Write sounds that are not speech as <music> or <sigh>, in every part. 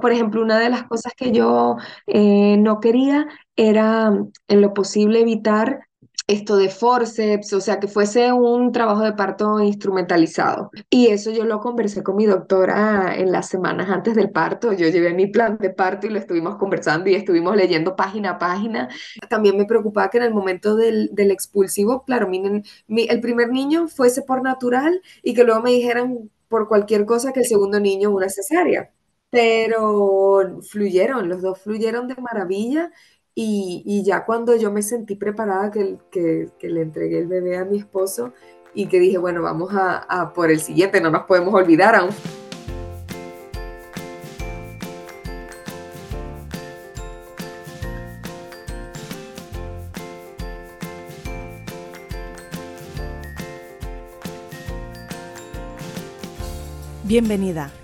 por ejemplo, una de las cosas que yo eh, no quería era en lo posible evitar esto de forceps, o sea, que fuese un trabajo de parto instrumentalizado. Y eso yo lo conversé con mi doctora en las semanas antes del parto. Yo llevé mi plan de parto y lo estuvimos conversando y estuvimos leyendo página a página. También me preocupaba que en el momento del, expulsivo, claro, el primer niño fuese por natural y que luego me dijeran por cualquier cosa que el segundo niño una cesárea. Pero fluyeron, los dos fluyeron de maravilla y, ya cuando yo me sentí preparada, que, que, que, le entregué el bebé a mi esposo y que dije, bueno, vamos a, a por el siguiente, no nos podemos olvidar aún. Bienvenida.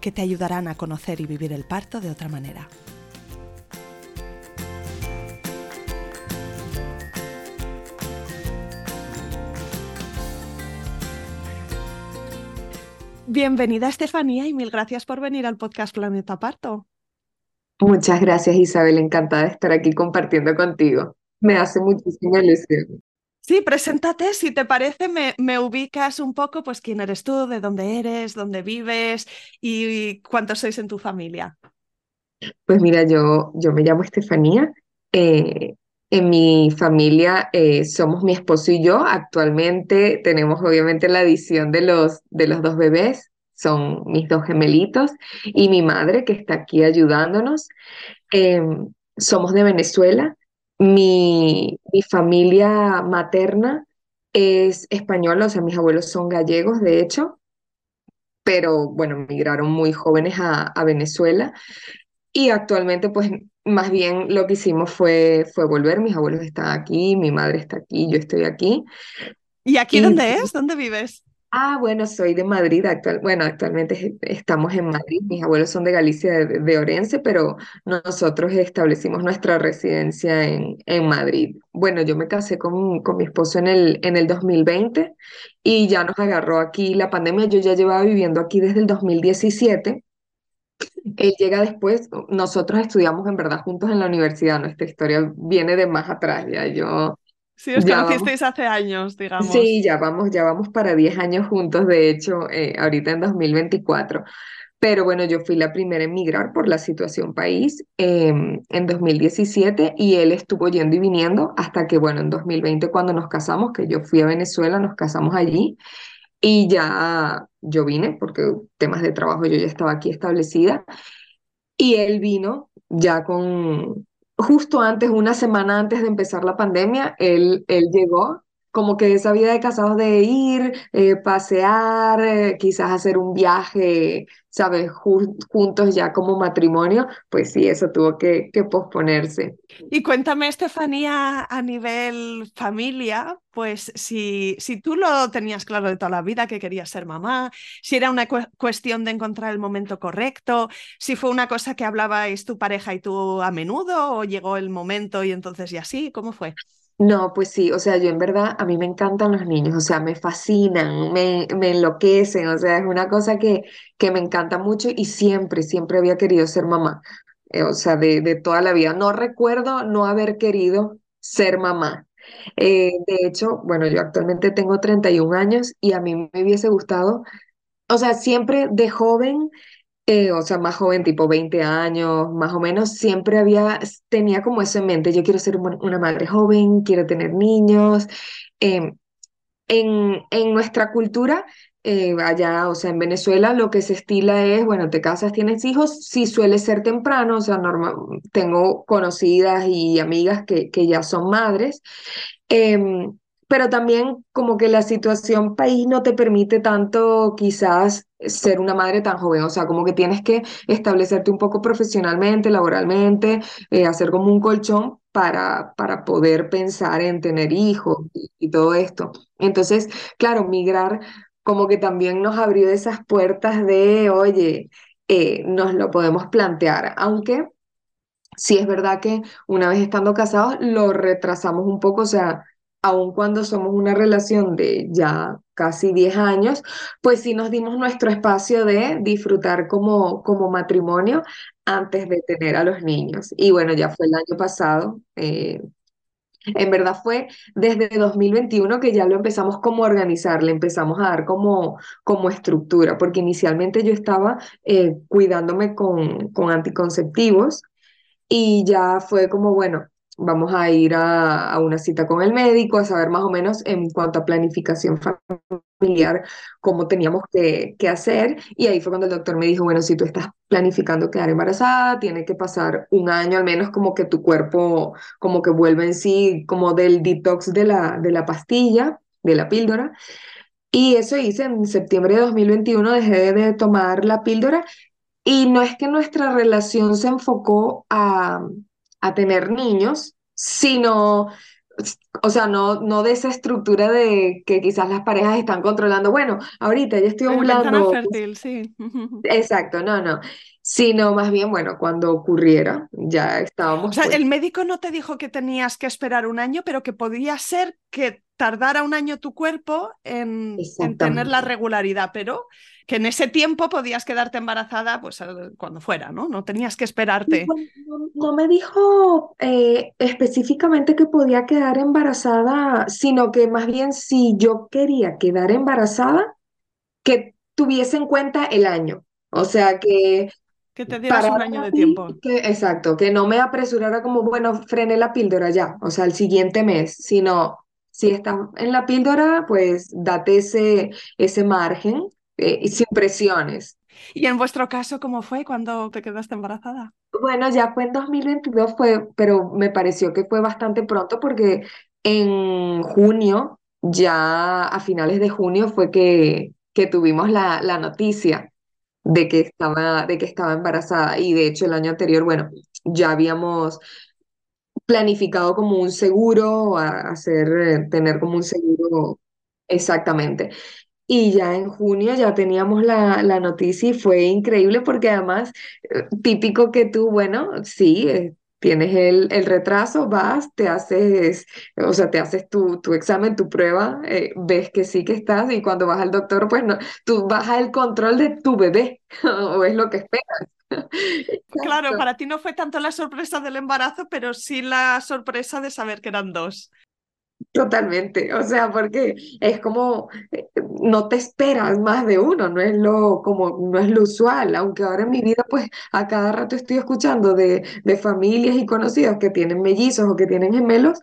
que te ayudarán a conocer y vivir el parto de otra manera. Bienvenida Estefanía y mil gracias por venir al podcast Planeta Parto. Muchas gracias Isabel, encantada de estar aquí compartiendo contigo. Me hace muchísima ilusión. Sí, preséntate, si te parece, me, me, ubicas un poco, pues quién eres tú, de dónde eres, dónde vives y cuántos sois en tu familia. Pues mira, yo, yo me llamo Estefanía. Eh, en mi familia eh, somos mi esposo y yo. Actualmente tenemos obviamente la adición de los, de los dos bebés, son mis dos gemelitos, y mi madre que está aquí ayudándonos. Em, somos de Venezuela. Mi, mi familia materna es española, o sea, mis abuelos son gallegos, de hecho, pero bueno, migraron muy jóvenes a, a Venezuela. Y actualmente, pues más bien lo que hicimos fue, fue volver, mis abuelos están aquí, mi madre está aquí, yo estoy aquí. ¿Y aquí dónde es? ¿Dónde vives? Ah, bueno, soy de Madrid, bueno, actualmente estamos en Madrid, mis abuelos son de Galicia, de, Orense, pero nosotros establecimos nuestra residencia en, en Madrid. Bueno, yo me casé con, con mi esposo en el, en el 2020 y ya nos agarró aquí la pandemia, yo ya llevaba viviendo aquí desde el 2017 él llega después, nosotros estudiamos en verdad juntos en la universidad, nuestra historia viene de más atrás, ya yo... Sí, os conocisteis hace años, digamos. Sí, ya vamos, ya vamos para 10 años juntos, de hecho, eh, ahorita en 2024. Pero bueno, yo fui la primera en migrar por la situación país em, en 2017 y él estuvo yendo y viniendo hasta que, bueno, en 2020 cuando nos casamos, que yo fui a Venezuela, nos casamos allí y ya yo vine, porque temas de trabajo yo ya estaba aquí establecida, y él vino ya con, justo antes, una semana antes de empezar la pandemia, él, él llegó como que esa vida de casados de ir, eh, pasear, eh, quizás hacer un viaje, ¿sabes? juntos ya como matrimonio, pues sí, eso tuvo que, posponerse. Y cuéntame, Estefanía, a nivel familia, pues si, si tú lo tenías claro de toda la vida que querías ser mamá, si era una cuestión de encontrar el momento correcto, si fue una cosa que hablabais tu pareja y tú a menudo o llegó el momento y entonces ya sí, ¿cómo fue? No, pues sí, o sea, yo en verdad, a mí me encantan los niños, o sea, me fascinan, me, me enloquecen, o sea, es una cosa que, que me encanta mucho y siempre, siempre había querido ser mamá, eh, o sea, de, de toda la vida. No recuerdo no haber querido ser mamá. Eh, de hecho, bueno, yo actualmente tengo 31 años y a mí me hubiese gustado, o sea, siempre de joven eh, o sea, más joven, tipo 20 años, más o menos, siempre había, tenía como eso en mente, yo quiero ser una madre joven, quiero tener niños. Em, en, en nuestra cultura, eh, allá, o sea, en Venezuela, lo que se estila es, bueno, te casas, tienes hijos, sí suele ser temprano, o sea, normal, tengo conocidas y amigas que, que ya son madres, em, pero también como que la situación país no te permite tanto quizás ser una madre tan joven, o sea, como que tienes que establecerte un poco profesionalmente, laboralmente, eh, hacer como un colchón para, para poder pensar en tener hijos y, todo esto. Entonces, claro, migrar como que también nos abrió esas puertas de, oye, eh, nos lo podemos plantear, aunque sí es verdad que una vez estando casados lo retrasamos un poco, o sea, aun cuando somos una relación de ya casi 10 años, pues sí nos dimos nuestro espacio de disfrutar como, como matrimonio antes de tener a los niños. Y bueno, ya fue el año pasado. eh, en verdad fue desde 2021 que ya lo empezamos como a organizar, le empezamos a dar como, como estructura, porque inicialmente yo estaba eh, cuidándome con, con anticonceptivos y ya fue como, bueno, vamos a ir a, a una cita con el médico, a saber más o menos en cuanto a planificación familiar cómo teníamos que, que hacer. Y ahí fue cuando el doctor me dijo, bueno, si tú estás planificando quedar embarazada, tiene que pasar un año al menos como que tu cuerpo como que vuelve en sí, como del detox de la, de la pastilla, de la píldora. Y eso hice en septiembre de 2021, dejé de tomar la píldora y no es que nuestra relación se enfocó a, a tener niños, sino, o sea, no, no de esa estructura de que quizás las parejas están controlando, bueno, ahorita ya estoy ovulando, <laughs> fértil, sí. <laughs> exacto, no, no, sino más bien, bueno, cuando ocurriera, ya O estábamos sea, pues, el médico no te dijo que tenías que esperar un año, pero que podía ser que tardara un año tu cuerpo en, en tener la regularidad, pero que en ese tiempo podías quedarte embarazada pues cuando fuera, ¿no? No tenías que esperarte. no, no me dijo eh, específicamente que podía quedar embarazada, sino que más bien si yo quería quedar embarazada, que tuviese en cuenta el año. O sea, que Que te dieras un año de tiempo. que, exacto, que no me apresurara como, bueno, frené la píldora ya, o sea, el siguiente mes, sino si estás en la píldora, pues date ese, ese margen eh, sin presiones. ¿Y en vuestro caso cómo fue cuando te quedaste embarazada? Bueno, ya fue en 2022, fue, pero me pareció que fue bastante pronto porque en junio, ya a finales de junio, fue que, que tuvimos la, la noticia de que estaba, de que estaba embarazada. Y de hecho el año anterior, bueno, ya habíamos planificado como un seguro, a- hacer, eh, tener como un seguro exactamente. Y ya en junio ya teníamos la, la noticia y fue increíble porque además, eh, típico que tú, bueno, sí, eh, tienes el, el retraso, vas, te haces, o sea, te haces tu, tu examen, tu prueba, eh, ves que sí que estás y cuando vas al doctor, pues no, tú vas al control de tu bebé, <laughs> o es lo que esperas. <laughs> Claro, para ti no fue tanto la sorpresa del embarazo, pero sí la sorpresa de saber que eran dos. Totalmente, o sea, porque es como eh, no te esperas más de uno, no es lo como no es lo usual, aunque ahora en mi vida pues a cada rato estoy escuchando de, de familias y conocidos que tienen mellizos o que tienen gemelos,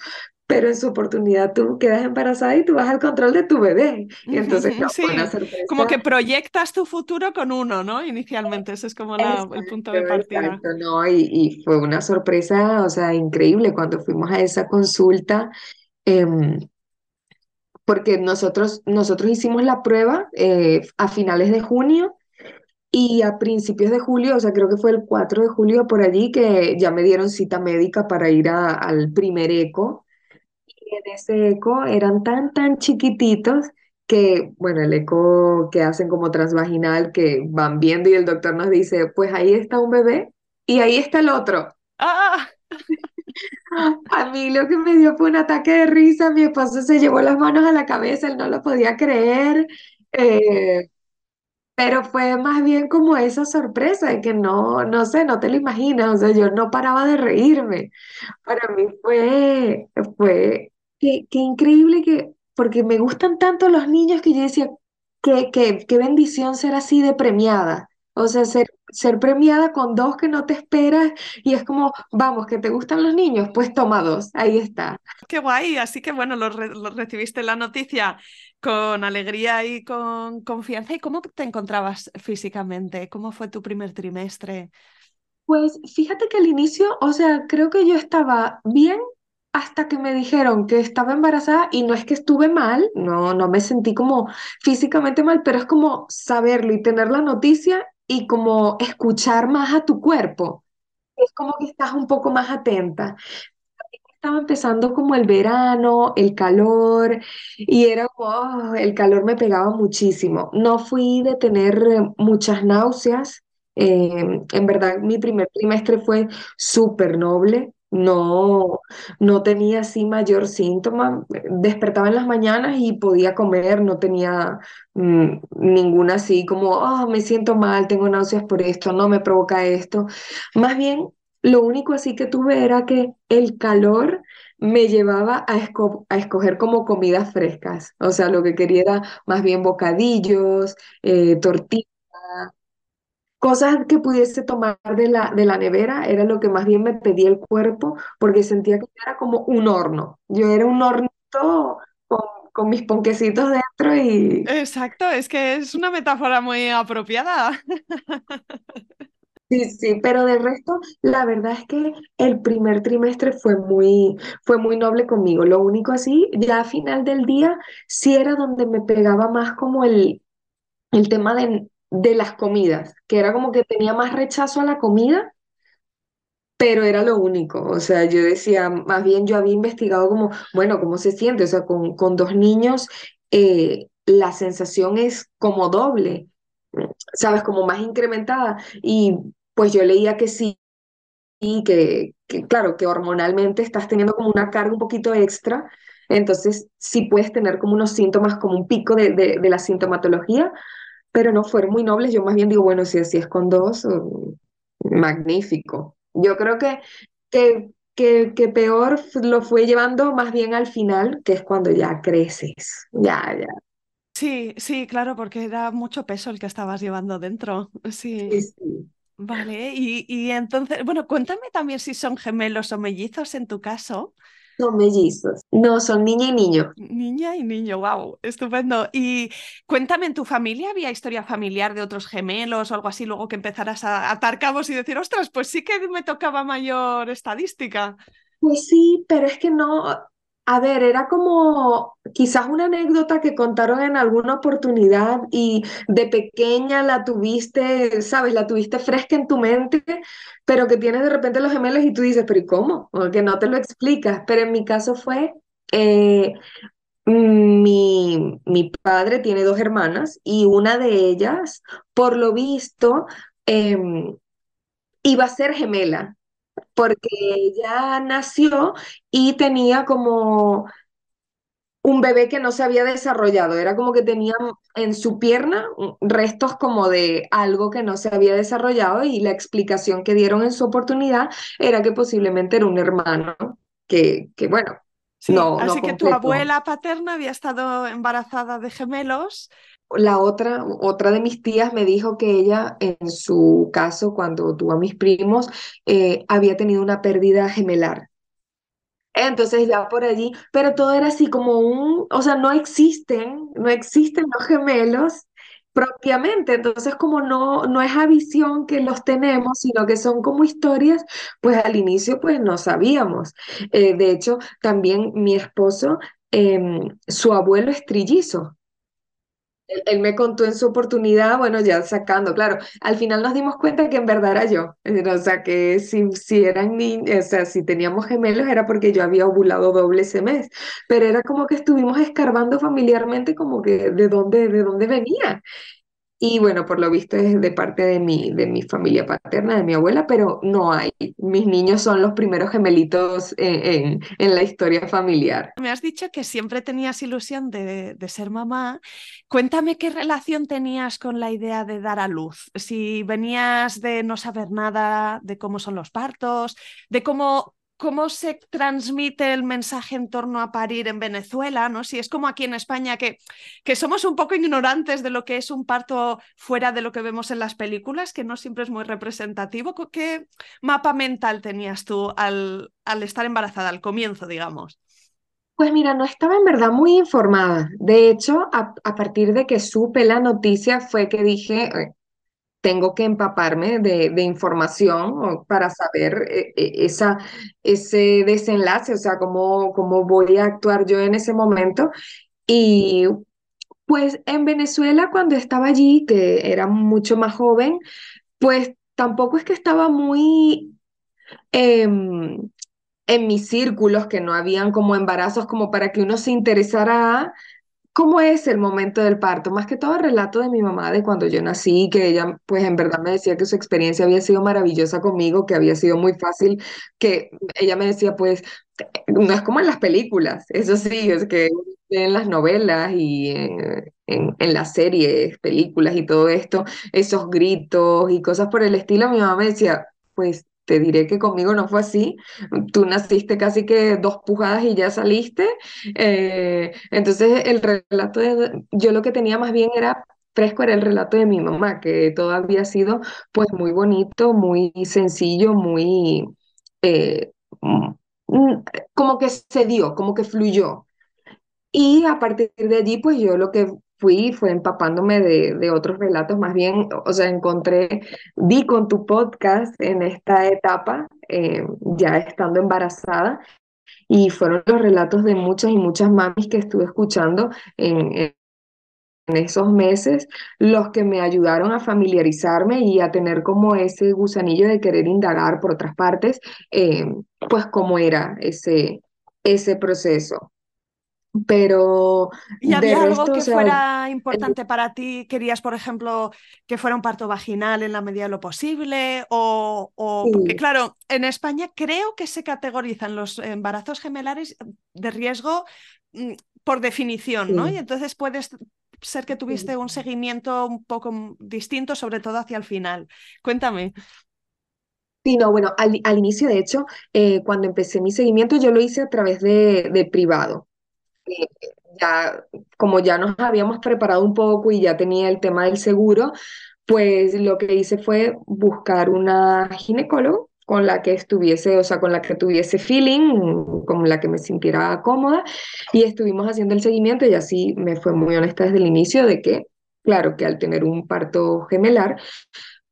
pero en su oportunidad tú quedas embarazada y tú vas al control de tu bebé, y entonces no, como que proyectas tu futuro con uno, ¿no? Inicialmente, ese es como la- el punto de partida. exacto, no, y, y fue una sorpresa, o sea, increíble cuando fuimos a esa consulta. Em, porque nosotros, nosotros hicimos la prueba eh, a finales de junio y a principios de julio, o sea, creo que fue el 4 de julio por allí, que ya me dieron cita médica para ir a- al primer eco. Y en ese eco eran tan, tan chiquititos que, bueno, el eco que hacen como transvaginal, que van viendo y el doctor nos dice, pues ahí está un bebé y ahí está el otro. ¡Ah! A mí lo que me dio fue un ataque de risa, mi esposo se llevó las manos a la cabeza, él no lo podía creer, eh, pero fue más bien como esa sorpresa de que no, no sé, no te lo imaginas, o sea, yo no paraba de reírme. Para mí fue, fue, qué, qué increíble que, porque me gustan tanto los niños que yo decía, qué, qué, qué bendición ser así de premiada. O sea, ser, ser premiada con dos que no te esperas y es como, vamos, que te gustan los niños, pues toma dos, ahí está. ¡Qué guay! Así que bueno, lo, re- lo recibiste la noticia con alegría y con confianza. ¿Y cómo te encontrabas físicamente? ¿Cómo fue tu primer trimestre? Pues fíjate que al inicio, o sea, creo que yo estaba bien hasta que me dijeron que estaba embarazada y no es que estuve mal, no, no me sentí como físicamente mal, pero es como saberlo y tener la noticia y como escuchar más a tu cuerpo. Es como que estás un poco más atenta estaba empezando como el verano, el calor, y era como, oh, el calor me pegaba muchísimo. No fui de tener muchas náuseas. eh, en verdad, mi primer trimestre fue súper noble. No, no tenía así mayor síntoma. Despertaba en las mañanas y podía comer, no tenía mm, ninguna así como, oh, me siento mal, tengo náuseas por esto, no me provoca esto. Más bien lo único así que tuve era que el calor me llevaba a, esco- a escoger como comidas frescas. O sea, lo que quería era más bien bocadillos, eh, tortillas, cosas que pudiese tomar de la, de la nevera, era lo que más bien me pedía el cuerpo, porque sentía que era como un horno. Yo era un hornito con, con mis ponquecitos dentro y Exacto, es que es una metáfora muy apropiada. <laughs> Sí, sí, pero de resto, la verdad es que el primer trimestre fue muy, fue muy noble conmigo. Lo único así, ya a final del día, sí era donde me pegaba más como el, el tema de, de las comidas, que era como que tenía más rechazo a la comida, pero era lo único. O sea, yo decía, más bien yo había investigado como, bueno, ¿cómo se siente? O sea, con, con dos niños, eh, la sensación es como doble, ¿sabes? Como más incrementada. Y pues yo leía que sí y que, claro, que hormonalmente estás teniendo como una carga un poquito extra, entonces sí puedes tener como unos síntomas, como un pico de, de la sintomatología, pero no fueron muy nobles. Yo más bien digo, bueno, si así es con dos, mm, magnífico. Yo creo que, que, que, que peor lo fue llevando más bien al final, que es cuando ya creces, ya, ya. Sí, sí, claro, porque era mucho peso el que estabas llevando dentro. <laughs> Sí, Sí, sí. vale. Y, y entonces, bueno, cuéntame también si son gemelos o mellizos en tu caso. Son mellizos. No, son niña y niño. Niña y niño, wow, estupendo. Y cuéntame, ¿en tu familia había historia familiar de otros gemelos o algo así, luego que empezaras a atar cabos y decir, ostras, pues sí que me tocaba mayor estadística? Pues sí, pero es que no, a ver, era como quizás una anécdota que contaron en alguna oportunidad y de pequeña la tuviste, sabes, la tuviste fresca en tu mente, pero que tienes de repente los gemelos y tú dices, pero ¿y cómo? O que no te lo explicas. Pero en mi caso fue, eh, mi, mi padre tiene dos hermanas y una de ellas, por lo visto, em, iba a ser gemela porque ella nació y tenía como un bebé que no se había desarrollado, era como que tenía en su pierna restos como de algo que no se había desarrollado y la explicación que dieron en su oportunidad era que posiblemente era un hermano que, que bueno, Sí, no, no así que tu abuela paterna había estado embarazada de gemelos. La otra, otra de mis tías me dijo que ella, en su caso, cuando tuvo a mis primos, eh, había tenido una pérdida gemelar. Entonces ya por allí, pero todo era así como un, o sea, no existen, no existen los gemelos propiamente, entonces como no, no es a visión que los tenemos, sino que son como historias, pues al inicio pues no sabíamos. Eh, de hecho, también mi esposo, em, su abuelo es trillizo. Él, me contó en su oportunidad, bueno, ya sacando, claro, al final nos dimos cuenta que en verdad era yo, Eh, o sea, que si, si eran niños, o sea, si teníamos gemelos era porque yo había ovulado doble ese mes, pero era como que estuvimos escarbando familiarmente como que de dónde, de dónde venía. Y bueno, por lo visto es de parte de mi, de mi familia paterna, de mi abuela, pero no hay. Mis niños son los primeros gemelitos en, en, la historia familiar. Me has dicho que siempre tenías ilusión de, de ser mamá. Cuéntame qué relación tenías con la idea de dar a luz. Si venías de no saber nada de cómo son los partos, de cómo cómo se transmite el mensaje en torno a parir en Venezuela, ¿no? Si es como aquí en España que, que somos un poco ignorantes de lo que es un parto fuera de lo que vemos en las películas, que no siempre es muy representativo. ¿Qué mapa mental tenías tú al, al estar embarazada, al comienzo, digamos? Pues mira, no estaba en verdad muy informada. De hecho, a, a partir de que supe la noticia fue que dije, "Eh, tengo que empaparme de, información para saber eh, eh, esa, ese desenlace, o sea, cómo, cómo voy a actuar yo en ese momento. Y pues en Venezuela, cuando estaba allí, que era mucho más joven, pues tampoco es que estaba muy em, en mis círculos, que no habían como embarazos como para que uno se interesara ¿Cómo es el momento del parto? Más que todo el relato de mi mamá de cuando yo nací, que ella pues en verdad me decía que su experiencia había sido maravillosa conmigo, que había sido muy fácil, que ella me decía pues no es como en las películas, eso sí, es que en las novelas y en, en, las series, películas y todo esto, esos gritos y cosas por el estilo, mi mamá me decía pues te diré que conmigo no fue así. Tú naciste casi que dos pujadas y ya saliste. Eh, entonces el relato de, yo lo que tenía más bien era fresco era el relato de mi mamá, que todo había sido pues muy bonito, muy sencillo, muy eh, mm, como que se dio, como que fluyó. Y a partir de allí, pues yo lo que fui, fue empapándome de, de, otros relatos, más bien, o sea, encontré, di con tu podcast en esta etapa, eh, ya estando embarazada, y fueron los relatos de muchas y muchas mamis que estuve escuchando en, en, esos meses los que me ayudaron a familiarizarme y a tener como ese gusanillo de querer indagar por otras partes, eh, pues cómo era ese, ese proceso. Pero ¿Y había algo que fuera importante para ti? ¿Querías, por ejemplo, que fuera un parto vaginal en la medida de lo posible? O, o porque, claro, en España creo que se categorizan los embarazos gemelares de riesgo mm, por definición, ¿no? Y entonces puedes ser que tuviste un seguimiento un poco distinto, sobre todo hacia el final. Cuéntame. Sí, no, bueno, al, al inicio, de hecho, eh, cuando empecé mi seguimiento, yo lo hice a través de, de privado ya, como ya nos habíamos preparado un poco y ya tenía el tema del seguro, pues lo que hice fue buscar una ginecólogo con la que estuviese, o sea, con la que tuviese feeling, con la que me sintiera cómoda, y estuvimos haciendo el seguimiento y así me fue muy honesta desde el inicio de que, claro, que al tener un parto gemelar,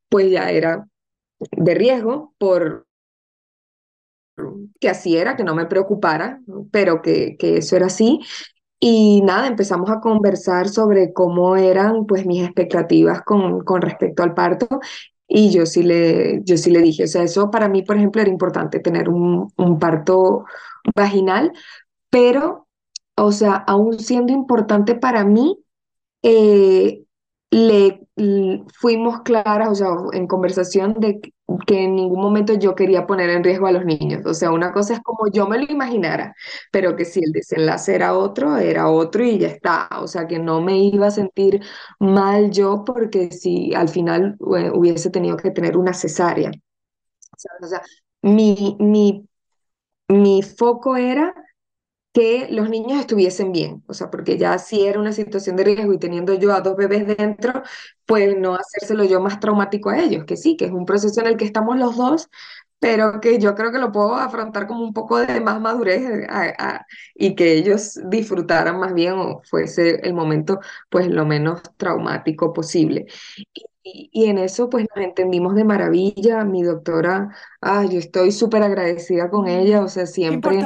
pues ya era de riesgo por que así era, que no me preocupara, pero que, que eso era así. Y nada, empezamos a conversar sobre cómo eran pues mis expectativas con, con respecto al parto y yo sí, le, yo sí le dije, o sea, eso para mí, por ejemplo, era importante tener un, un parto vaginal, pero, o sea, aún siendo importante para mí, eh, le, fuimos claras, o sea, en conversación de que en ningún momento yo quería poner en riesgo a los niños. O sea, una cosa es como yo me lo imaginara, pero que si el desenlace era otro, era otro y ya está. O sea, que no me iba a sentir mal yo porque si al final eh, hubiese tenido que tener una cesárea. O sea, mi, mi, mi foco era que los niños estuviesen bien, o sea, porque ya si era una situación de riesgo y teniendo yo a dos bebés dentro, pues no hacérselo yo más traumático a ellos, que sí, que es un proceso en el que estamos los dos, pero que yo creo que lo puedo afrontar como un poco de más madurez y que ellos disfrutaran más bien o fuese el momento pues lo menos traumático posible. En eso pues nos entendimos de maravilla. Mi doctora, ah, yo estoy súper agradecida con ella, o sea, siempre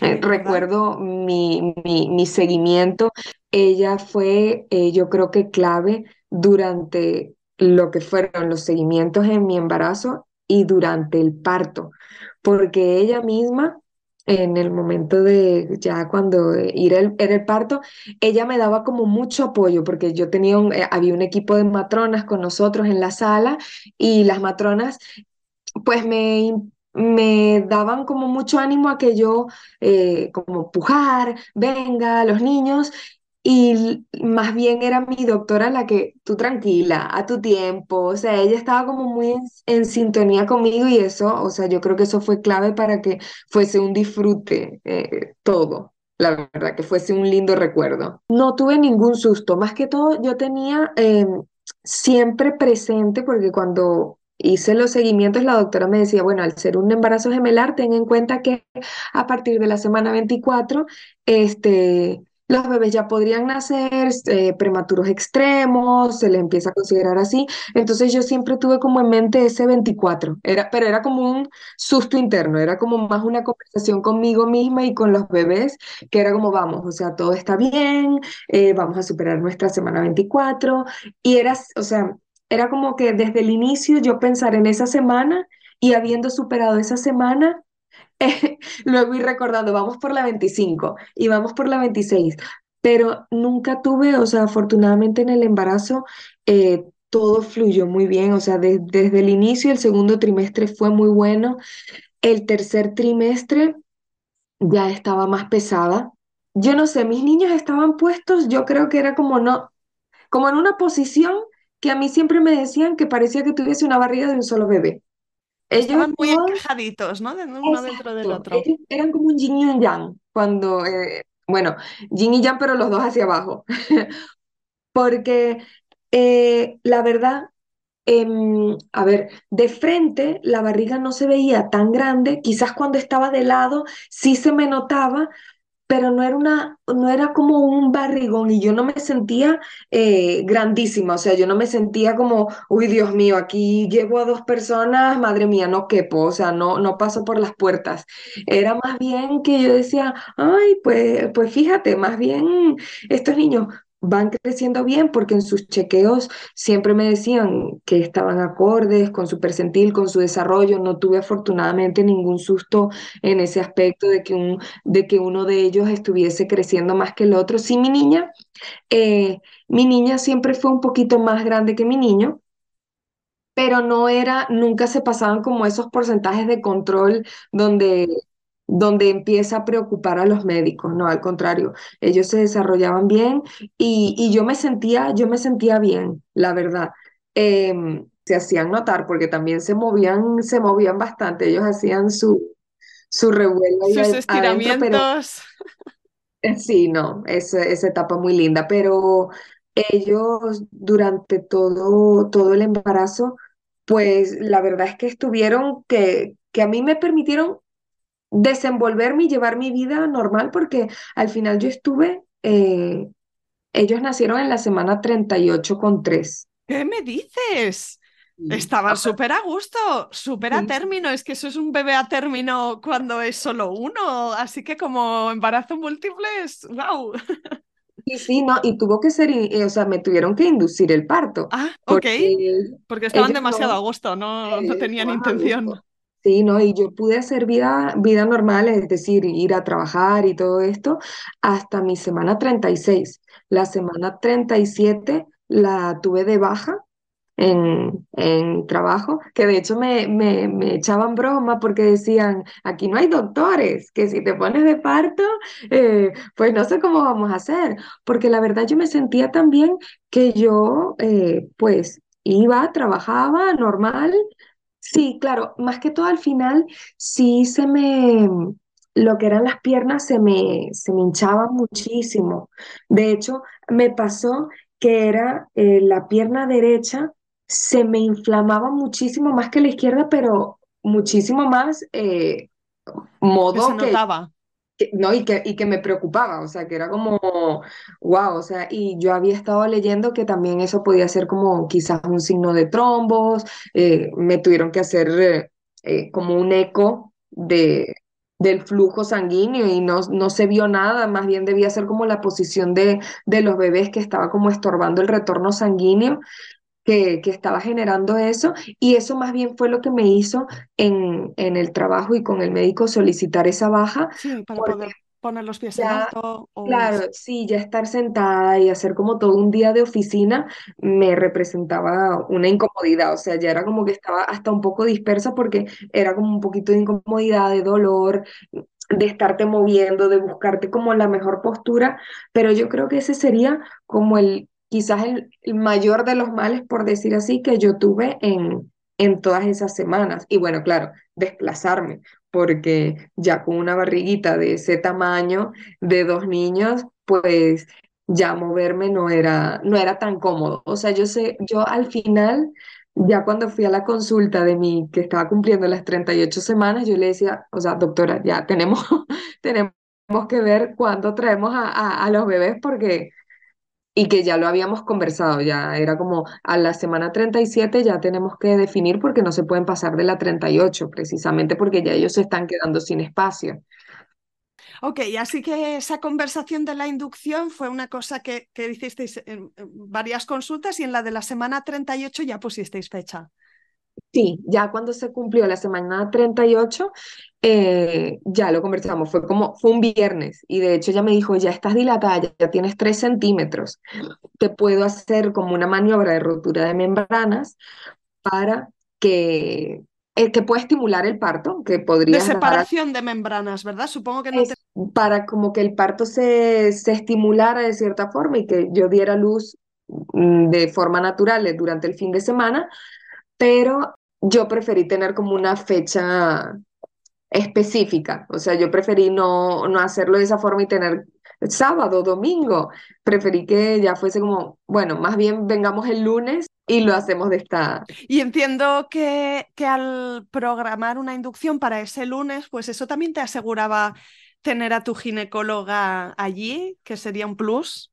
eh, recuerdo mi, mi, mi, seguimiento. Ella fue, eh, yo creo que clave durante lo que fueron los seguimientos en mi embarazo y durante el parto, porque ella misma en el momento de ya cuando ir el, era el parto, ella me daba como mucho apoyo porque yo tenía un, eh, había un equipo de matronas con nosotros en la sala y las matronas pues me, me daban como mucho ánimo a que yo eh, como pujar, venga, los niños y más bien era mi doctora la que, tú tranquila, a tu tiempo, o sea, ella estaba como muy en, sintonía conmigo y eso, o sea, yo creo que eso fue clave para que fuese un disfrute eh, todo, la verdad, que fuese un lindo recuerdo. No tuve ningún susto, más que todo yo tenía em, siempre presente, porque cuando hice los seguimientos, la doctora me decía, bueno, al ser un embarazo gemelar, ten en cuenta que a partir de la semana 24, este los bebés ya podrían nacer eh, prematuros extremos, se les empieza a considerar así. Entonces yo siempre tuve como en mente ese 24, era, pero era como un susto interno, era como más una conversación conmigo misma y con los bebés, que era como, vamos, o sea, todo está bien, eh, vamos a superar nuestra semana 24. Y era, o sea, era como que desde el inicio yo pensar en esa semana y habiendo superado esa semana, <laughs> luego ir recordando, vamos por la 25 y vamos por la 26, pero nunca tuve, o sea, afortunadamente en el embarazo, eh, todo fluyó muy bien, o sea, desde el inicio el segundo trimestre fue muy bueno, el tercer trimestre ya estaba más pesada. Yo no sé, mis niños estaban puestos, yo creo que era como no, como en una posición que a mí siempre me decían que parecía que tuviese una barriga de un solo bebé. Estaban muy encajaditos, ¿no? De uno dentro del otro. Ellos eran como un yin y un yang, cuando, eh, bueno, yin y yang, pero los dos hacia abajo. <laughs> Porque eh, la verdad, em, a ver, de frente la barriga no se veía tan grande, quizás cuando estaba de lado sí se me notaba, pero no era, una, no era como un barrigón y yo no me sentía eh, grandísima, o sea, yo no me sentía como, uy, Dios mío, aquí llevo a dos personas, madre mía, no quepo, o sea, no, no paso por las puertas. Era más bien que yo decía, ay, pues, pues fíjate, más bien estos niños van creciendo bien porque en sus chequeos siempre me decían que estaban acordes con su percentil, con su desarrollo. No tuve afortunadamente ningún susto en ese aspecto de que, un, de que uno de ellos estuviese creciendo más que el otro. Sí, mi niña, eh, mi niña siempre fue un poquito más grande que mi niño, pero no era, nunca se pasaban como esos porcentajes de control donde donde empieza a preocupar a los médicos, no, al contrario, ellos se desarrollaban bien y, yo me sentía, yo me sentía bien, la verdad. Em, se hacían notar porque también se movían, se movían bastante, ellos hacían su, su revuelo. Sus estiramientos. Eh, sí, no, es, esa etapa muy linda, pero ellos durante todo, todo el embarazo, pues la verdad es que estuvieron que, que a mí me permitieron desenvolverme y llevar mi vida normal porque al final yo estuve, eh, ellos nacieron en la semana 38 con 3. ¿Qué me dices? Estaban súper a gusto, súper a término. Es que eso es un bebé a término cuando es solo uno. Así que como embarazo múltiple es wow. Sí, sí, no, y tuvo que ser, o sea, me tuvieron que inducir el parto. Ah, ok. Porque, estaban demasiado a gusto, no, no tenían intención. Sí, ¿no? Y yo pude hacer vida, vida normal, es decir, ir a trabajar y todo esto, hasta mi semana 36. La semana 37 la tuve de baja en, en trabajo, que de hecho me, me, me, echaban broma porque decían, aquí no hay doctores, que si te pones de parto, eh, pues no sé cómo vamos a hacer, porque la verdad yo me sentía tan bien que yo, eh, pues, iba, trabajaba normal, Sí, claro, más que todo al final sí se me, lo que eran las piernas se me, se me hinchaban muchísimo. De hecho, me pasó que era eh, la pierna derecha, se me inflamaba muchísimo más que la izquierda, pero muchísimo más eh, modo se notaba no, y que, y que me preocupaba, o sea, que era como, wow, o sea, y yo había estado leyendo que también eso podía ser como quizás un signo de trombos, eh, me tuvieron que hacer eh, eh, como un eco de, del flujo sanguíneo y no, no se vio nada, más bien debía ser como la posición de, de los bebés que estaba como estorbando el retorno sanguíneo que, que, estaba generando eso y eso más bien fue lo que me hizo en, en el trabajo y con el médico solicitar esa baja. Sí, para poder poner los pies en alto. Claro, sí, ya estar sentada y hacer como todo un día de oficina me representaba una incomodidad, o sea, ya era como que estaba hasta un poco dispersa porque era como un poquito de incomodidad, de dolor, de estarte moviendo, de buscarte como la mejor postura, pero yo creo que ese sería como el quizás el, mayor de los males, por decir así, que yo tuve en, en todas esas semanas. Y bueno, claro, desplazarme, porque ya con una barriguita de ese tamaño, de dos niños, pues ya moverme no era, no era tan cómodo. O sea, yo sé, yo al final, ya cuando fui a la consulta de mí, que estaba cumpliendo las 38 semanas, yo le decía, o sea, doctora, ya tenemos, <laughs> tenemos que ver cuándo traemos a, a los bebés porque y que ya lo habíamos conversado, ya era como a la semana 37 ya tenemos que definir porque no se pueden pasar de la 38, precisamente porque ya ellos se están quedando sin espacio. Ok, así que esa conversación de la inducción fue una cosa que, que hicisteis en varias consultas y en la de la semana 38 ya pusisteis fecha. Sí, ya cuando se cumplió la semana 38, eh, ya lo conversamos, fue como, fue un viernes y de hecho ella me dijo, ya estás dilatada, ya, tienes 3 centímetros, te puedo hacer como una maniobra de rotura de membranas para que, eh, que pueda estimular el parto, que podría... De separación de membranas, ¿verdad? Supongo que no te... Para como que el parto se, se estimulara de cierta forma y que yo diera luz mm, de forma natural durante el fin de semana, pero yo preferí tener como una fecha específica, o sea, yo preferí no, no hacerlo de esa forma y tener sábado, domingo, preferí que ya fuese como, bueno, más bien vengamos el lunes y lo hacemos de esta... Y entiendo que, que al programar una inducción para ese lunes, pues eso también te aseguraba tener a tu ginecóloga allí, que sería un plus.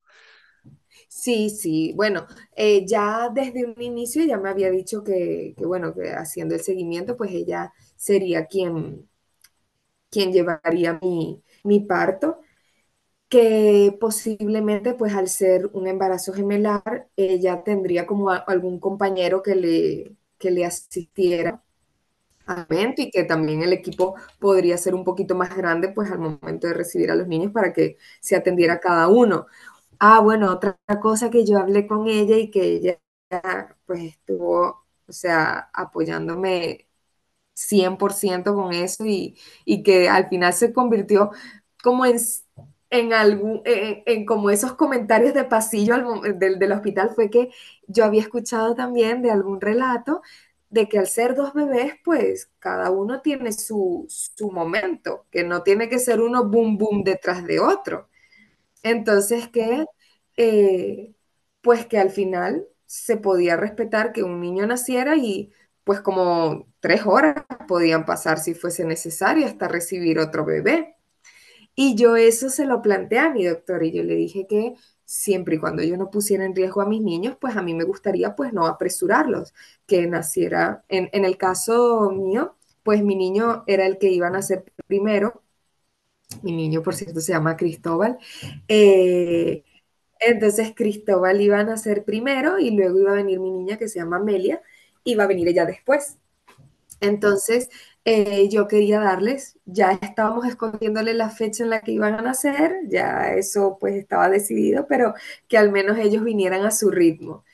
Sí, sí, bueno, eh, ya desde un inicio ya me había dicho que, bueno, que haciendo el seguimiento, pues ella sería quien, quien llevaría mi, mi parto, que posiblemente, pues al ser un embarazo gemelar, ella tendría como algún compañero que le, que le asistiera al momento y que también el equipo podría ser un poquito más grande, pues al momento de recibir a los niños para que se atendiera cada uno. Ah, bueno, otra cosa que yo hablé con ella y que ella pues estuvo, o sea, apoyándome 100% con eso y, y, que al final se convirtió como en, en algún, en, como esos comentarios de pasillo del, del hospital fue que yo había escuchado también de algún relato de que al ser dos bebés, pues cada uno tiene su, su momento, que no tiene que ser uno boom boom detrás de otro. Entonces que, eh, pues que al final se podía respetar que un niño naciera y pues como tres horas podían pasar si fuese necesario hasta recibir otro bebé. Y yo eso se lo planteé a mi doctor y yo le dije que siempre y cuando yo no pusiera en riesgo a mis niños, pues a mí me gustaría pues no apresurarlos, que naciera, en, en el caso mío, pues mi niño era el que iba a nacer primero mi niño, por cierto, se llama Cristóbal. Eh, entonces Cristóbal iba a nacer primero y luego iba a venir mi niña que se llama Amelia, iba a venir ella después. Entonces eh, yo quería darles, ya estábamos escondiéndole la fecha en la que iban a nacer, ya eso pues estaba decidido, pero que al menos ellos vinieran a su ritmo.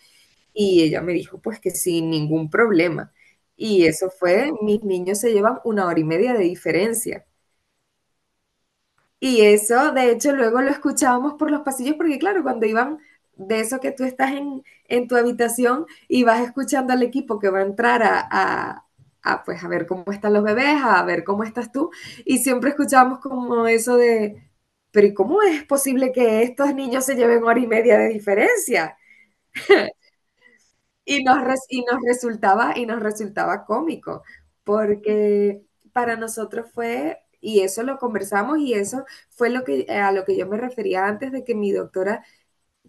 Y ella me dijo pues que sin ningún problema. Y eso fue, mis niños se llevan una hora y media de diferencia. Y eso, de hecho, luego lo escuchábamos por los pasillos, porque claro, cuando iban de eso que tú estás en, en tu habitación y vas escuchando al equipo que va a entrar a, a, pues, a ver cómo están los bebés, a ver cómo estás tú, y siempre escuchábamos como eso de, pero ¿y cómo es posible que estos niños se lleven hora y media de diferencia? <laughs> y, nos, y nos resultaba, y nos resultaba cómico, porque para nosotros fue y eso lo conversamos y eso fue lo que, a lo que yo me refería antes de que mi doctora,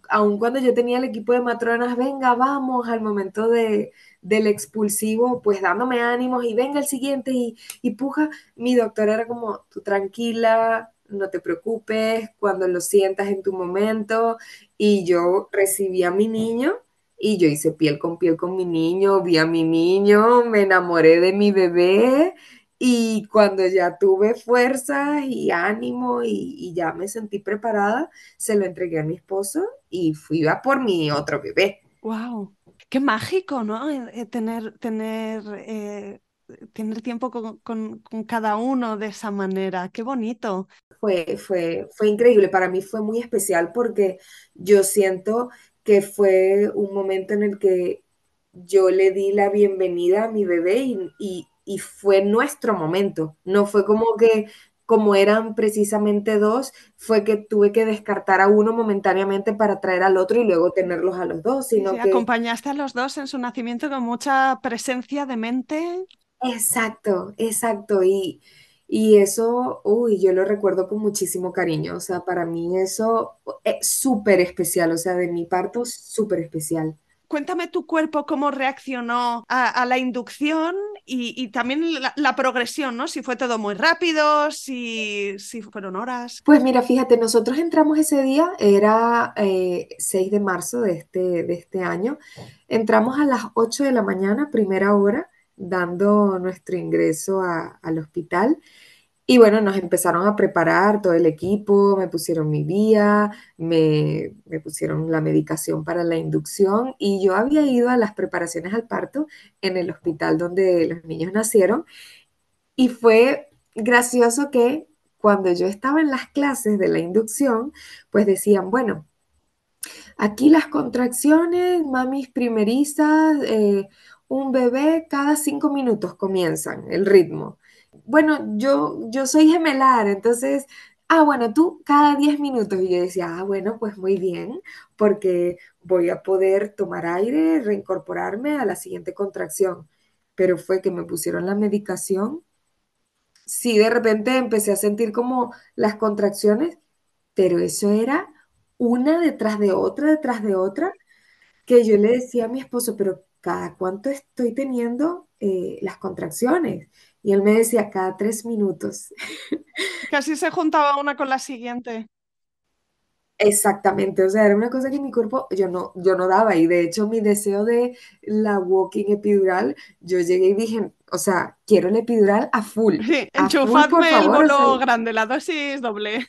aun cuando yo tenía el equipo de matronas, venga, vamos al momento de, del expulsivo, pues dándome ánimos y venga el siguiente y, y puja, mi doctora era como, tú tranquila, no te preocupes, cuando lo sientas en tu momento. Y yo recibí a mi niño y yo hice piel con piel con mi niño, vi a mi niño, me enamoré de mi bebé y cuando ya tuve fuerza y ánimo y, ya me sentí preparada, se lo entregué a mi esposo y fui a por mi otro bebé. ¡Wow! Qué mágico, ¿no? Eh, eh, tener, tener, eh, tener tiempo con, con, cada uno de esa manera. ¡Qué bonito! Fue, fue, fue increíble. Para mí fue muy especial porque yo siento que fue un momento en el que yo le di la bienvenida a mi bebé y, y fue nuestro momento. No fue como que, como eran precisamente dos, fue que tuve que descartar a uno momentáneamente para traer al otro y luego tenerlos a los dos. Sino que... Acompañaste a los dos en su nacimiento con mucha presencia de mente. Exacto, exacto. Y, Y eso, uy, yo lo recuerdo con muchísimo cariño. O sea, para mí eso es súper especial. O sea, de mi parto, súper especial. Cuéntame tu cuerpo cómo reaccionó a, la inducción y, también la, progresión, ¿no? Si fue todo muy rápido, si, fueron horas. Pues mira, fíjate, nosotros entramos ese día, era eh, 6 de marzo de este, de este año. Entramos a las 8 de la mañana, primera hora, dando nuestro ingreso al hospital. Y bueno, nos empezaron a preparar todo el equipo, me pusieron mi vía, me, pusieron la medicación para la inducción y yo había ido a las preparaciones al parto en el hospital donde los niños nacieron y fue gracioso que cuando yo estaba en las clases de la inducción, pues decían, bueno, aquí las contracciones, mamis primerizas, eh, un bebé cada cinco minutos comienzan el ritmo bueno, yo, yo soy gemelar, entonces, ah, bueno, tú cada 10 minutos. Y yo decía, ah, bueno, pues muy bien, porque voy a poder tomar aire, reincorporarme a la siguiente contracción. Pero fue que me pusieron la medicación. Sí, de repente empecé a sentir como las contracciones, pero eso era una detrás de otra, detrás de otra, que yo le decía a mi esposo, pero ¿cada cuánto estoy teniendo eh, las contracciones? Y él me decía cada tres minutos. Casi se juntaba una con la siguiente. Exactamente, o sea, era una cosa que mi cuerpo yo no, yo no daba y de hecho mi deseo de la walking epidural, yo llegué y dije, o sea, quiero la epidural a full. Sí, enchufadme el bolo o sea, grande, la dosis doble.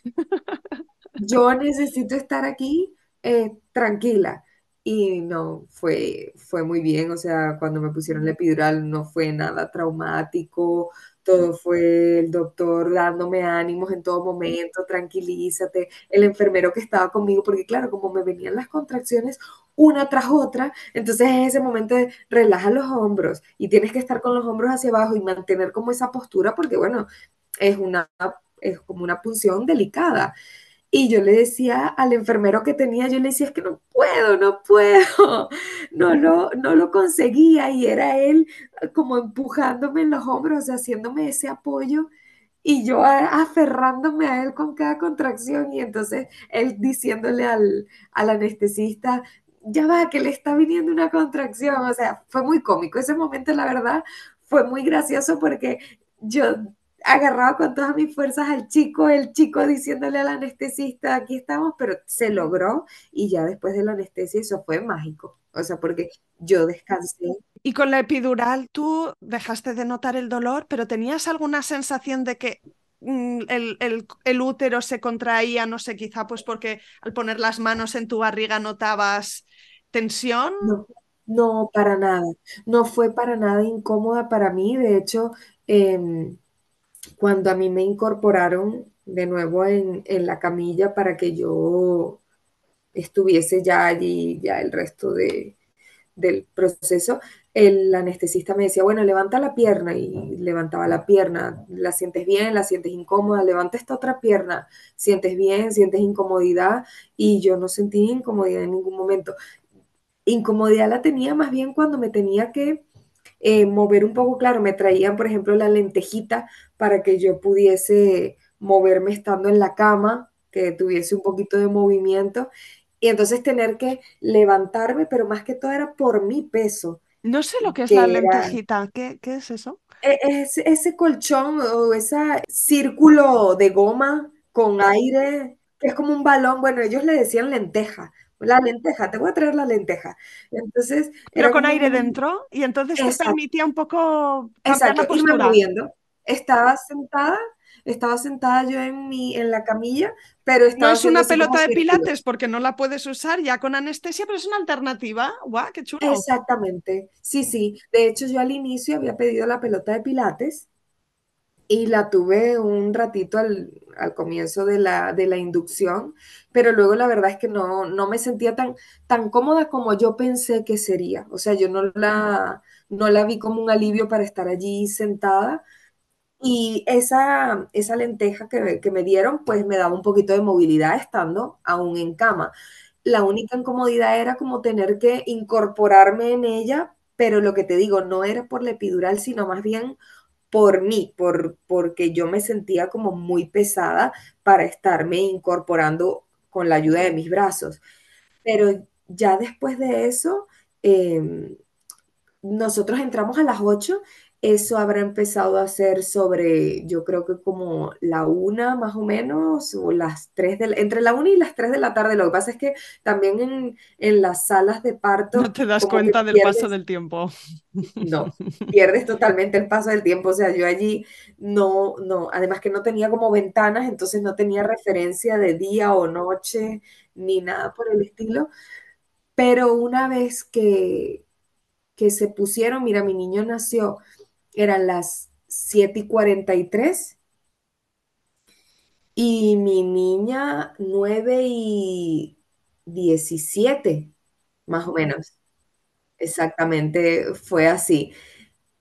Yo necesito estar aquí eh, tranquila. Y no, fue, fue muy bien, o sea, cuando me pusieron la epidural no fue nada traumático, todo fue el doctor dándome ánimos en todo momento, tranquilízate, el enfermero que estaba conmigo, porque claro, como me venían las contracciones una tras otra, entonces en ese momento de relaja los hombros y tienes que estar con los hombros hacia abajo y mantener como esa postura, porque bueno, es una, es como una punción delicada. Y yo le decía al enfermero que tenía, yo le decía, es que no puedo, no puedo, <laughs> no lo, no lo conseguía y era él como empujándome en los hombros, haciéndome ese apoyo y yo aferrándome a él con cada contracción y entonces él diciéndole al, al anestesista, ya va, que le está viniendo una contracción, o sea, fue muy cómico, ese momento la verdad fue muy gracioso porque yo agarrado con todas mis fuerzas al chico, el chico diciéndole al anestesista, aquí estamos, pero se logró y ya después de la anestesia eso fue mágico, o sea, porque yo descansé. Y con la epidural tú dejaste de notar el dolor, pero ¿tenías alguna sensación de que mm, el, el, el, útero se contraía, no sé, quizá pues porque al poner las manos en tu barriga notabas tensión? No, no para nada, no fue para nada incómoda para mí, de hecho... Eh, cuando a mí me incorporaron de nuevo en, en, la camilla para que yo estuviese ya allí, ya el resto de, del proceso, el anestesista me decía, bueno, levanta la pierna y levantaba la pierna, la sientes bien, la sientes incómoda, levanta esta otra pierna, sientes bien, sientes incomodidad y yo no sentí incomodidad en ningún momento. Incomodidad la tenía más bien cuando me tenía que eh, mover un poco, claro, me traían, por ejemplo, la lentejita para que yo pudiese moverme estando en la cama, que tuviese un poquito de movimiento, y entonces tener que levantarme, pero más que todo era por mi peso. No sé lo que es que la lentejita. ¿Qué, ¿qué, es eso? E, es, ese colchón o ese círculo de goma con aire, que es como un balón, bueno, ellos le decían lenteja, la lenteja, te voy a traer la lenteja. Entonces, Pero con aire dentro y entonces te permitía un poco Exacto, la irme moviendo. Estaba sentada, estaba sentada yo en, mi, en la camilla, pero estaba No es una pelota de pilates porque no la puedes usar ya con anestesia, pero es una alternativa. ¡Guau, qué chulo! Exactamente, sí, sí. De hecho, yo al inicio había pedido la pelota de pilates y la tuve un ratito al, al comienzo de la, de la, inducción, pero luego la verdad es que no, no me sentía tan, tan cómoda como yo pensé que sería. O sea, yo no la, no la vi como un alivio para estar allí sentada. Y esa, esa lenteja que, que me dieron, pues me daba un poquito de movilidad estando aún en cama. La única incomodidad era como tener que incorporarme en ella, pero lo que te digo, no era por la epidural, sino más bien por mí, por, porque yo me sentía como muy pesada para estarme incorporando con la ayuda de mis brazos. Pero ya después de eso, em, nosotros entramos a las 8 eso habrá empezado a ser sobre, yo creo que como la una más o menos, o las tres de entre la una y las tres de la tarde. Lo que pasa es que también en, en las salas de parto... No te das cuenta del paso del tiempo. No, <laughs> pierdes totalmente el paso del tiempo. O sea, yo allí no, no, además que no tenía como ventanas, entonces no tenía referencia de día o noche, ni nada por el estilo. Pero una vez que, que se pusieron, mira, mi niño nació eran las 7 y 43 y mi niña 9 y 17, más o menos. Exactamente, fue así.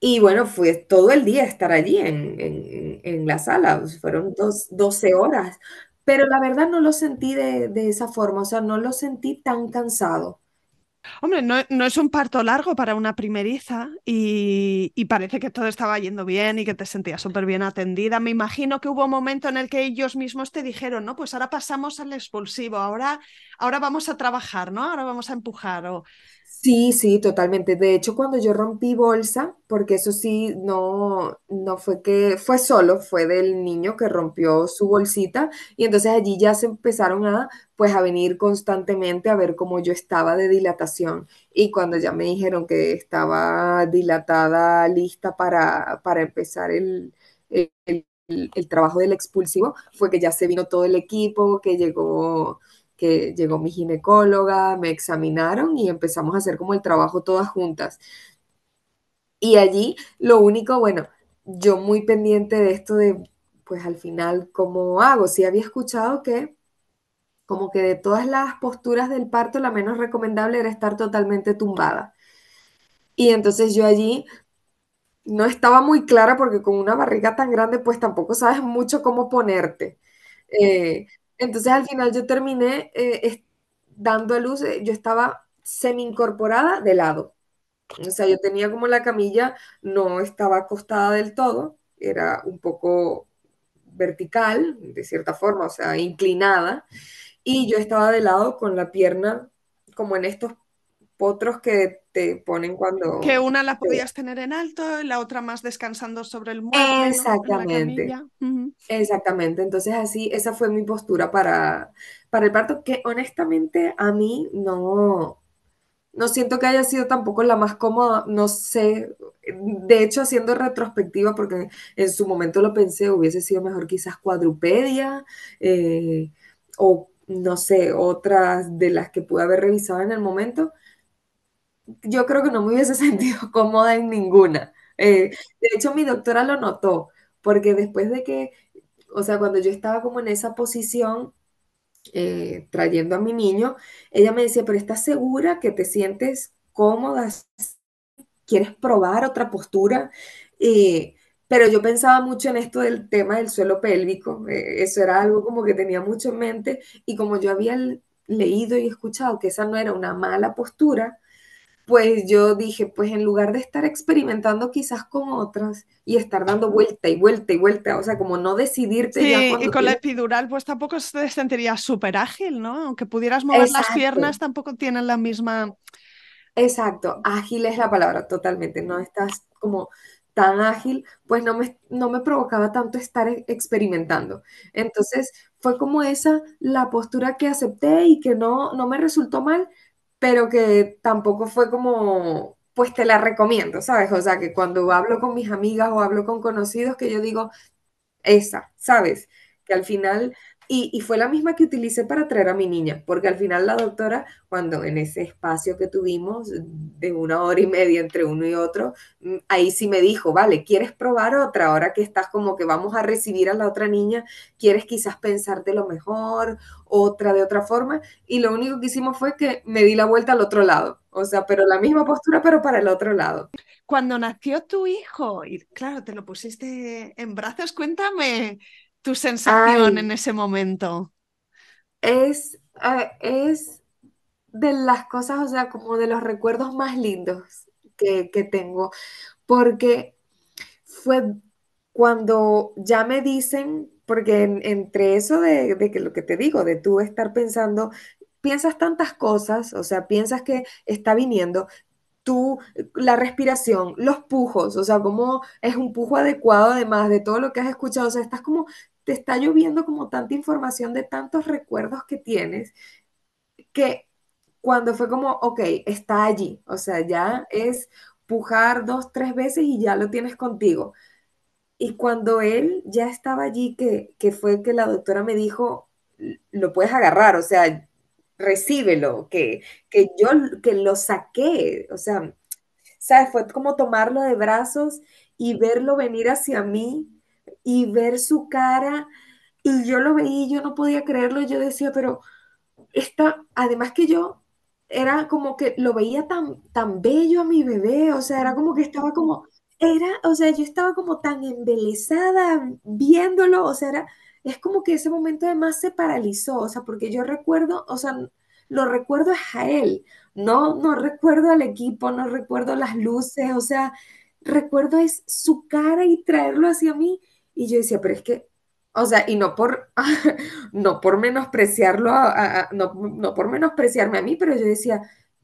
Y bueno, fue todo el día estar allí en, la sala, fueron dos, 12 horas, pero la verdad no lo sentí de, de esa forma, o sea, no lo sentí tan cansado. Hombre, no, es un parto largo para una primeriza y, parece que todo estaba yendo bien y que te sentías súper bien atendida. Me imagino que hubo un momento en el que ellos mismos te dijeron, no, pues ahora pasamos al expulsivo, ahora, ahora vamos a trabajar, ¿no? Ahora vamos a empujar. O... Sí, sí, totalmente. De hecho, cuando yo rompí bolsa, porque eso sí, no, no fue que fue solo, fue del niño que rompió su bolsita y entonces allí ya se empezaron a, pues, a venir constantemente a ver cómo yo estaba de dilatación. Y cuando ya me dijeron que estaba dilatada, lista para, para empezar el, el, el trabajo del expulsivo, fue que ya se vino todo el equipo, que llegó que llegó mi ginecóloga, me examinaron y empezamos a hacer como el trabajo todas juntas. Y allí lo único, bueno, yo muy pendiente de esto de, pues al final, ¿cómo hago? Sí había escuchado que como que de todas las posturas del parto, la menos recomendable era estar totalmente tumbada. Y entonces yo allí no estaba muy clara porque con una barriga tan grande, pues tampoco sabes mucho cómo ponerte. Eh, entonces al final yo terminé eh, dando a luz, eh, yo estaba semi incorporada de lado. O sea, yo tenía como la camilla, no estaba acostada del todo, era un poco vertical, de cierta forma, o sea, inclinada, y yo estaba de lado con la pierna como en estos potros que te ponen cuando... Que una la podías tener en alto y la otra más descansando sobre el mueble. Exactamente. Exactamente. Entonces así, esa fue mi postura para, para el parto, que honestamente a mí no, no siento que haya sido tampoco la más cómoda, no sé. De hecho, haciendo retrospectiva, porque en su momento lo pensé, hubiese sido mejor quizás cuadrupedia eh, o no sé, otras de las que pude haber revisado en el momento yo creo que no me hubiese <laughs> sentido cómoda en ninguna. Eh, de hecho, mi doctora lo notó, porque después de que, o sea, cuando yo estaba como en esa posición, eh, trayendo a mi niño, ella me decía, pero ¿estás segura que te sientes cómoda? ¿Quieres probar otra postura? Eh, pero yo pensaba mucho en esto del tema del suelo pélvico, eso era algo como que tenía mucho en mente y como yo había leído y escuchado que esa no era una mala postura, pues yo dije, pues en lugar de estar experimentando quizás con otras y estar dando vuelta y vuelta y vuelta, o sea, como no decidirte sí, y con la epidural pues tampoco te sentirías súper ágil, ¿no? Aunque pudieras mover las piernas, tampoco tienen la misma... Exacto, ágil es la palabra, totalmente, no estás como tan ágil, pues no me, no me provocaba tanto estar experimentando. Entonces fue como esa la postura que acepté y que no, no me resultó mal, pero que tampoco fue como, pues te la recomiendo, ¿sabes? O sea, que cuando hablo con mis amigas o hablo con conocidos, que yo digo, esa, ¿sabes? Que al final y, fue la misma que utilicé para traer a mi niña, porque al final la doctora, cuando en ese espacio que tuvimos de una hora y media entre uno y otro, mm, ahí sí me dijo, vale, ¿quieres probar otra? Ahora que estás como que vamos a recibir a la otra niña, ¿quieres quizás pensarte lo mejor, otra de otra forma? Y lo único que hicimos fue que me di la vuelta al otro lado, o sea, pero la misma postura, pero para el otro lado. Cuando nació tu hijo, y claro, te lo pusiste en brazos, cuéntame tu sensación en ese momento? Es, es de las cosas, o sea, como de los recuerdos más lindos que, tengo, porque fue cuando ya me dicen, porque entre eso de, de que lo que te digo, de tú estar pensando, piensas tantas cosas, o sea, piensas que está viniendo, tú, la respiración, los pujos, o sea, cómo es un pujo adecuado además de todo lo que has escuchado, o sea, estás como, te está lloviendo como tanta información de tantos recuerdos que tienes, que cuando fue como, ok, está allí, o sea, ya es pujar dos, tres veces y ya lo tienes contigo. Y cuando él ya estaba allí, que, que fue que la doctora me dijo, lo puedes agarrar, o sea, recíbelo, que, que yo que lo saqué, o sea, ¿sabes? Fue como tomarlo de brazos y verlo venir hacia mí y ver su cara y yo lo veía y yo no podía creerlo, yo decía, pero esta, además que yo era como que lo veía tan, tan bello a mi bebé, o sea, era como que estaba como, era, o sea, yo estaba como tan embelesada viéndolo, o sea, era, es como que ese momento además se paralizó, o sea, porque yo recuerdo, o sea, lo recuerdo a él, no, no recuerdo al equipo, no recuerdo las luces, o sea, recuerdo es su cara y traerlo hacia mí, y yo decía, pero es que, o sea, y no por, <laughs> no por menospreciarlo, no, no por menospreciarme a mí, pero yo decía,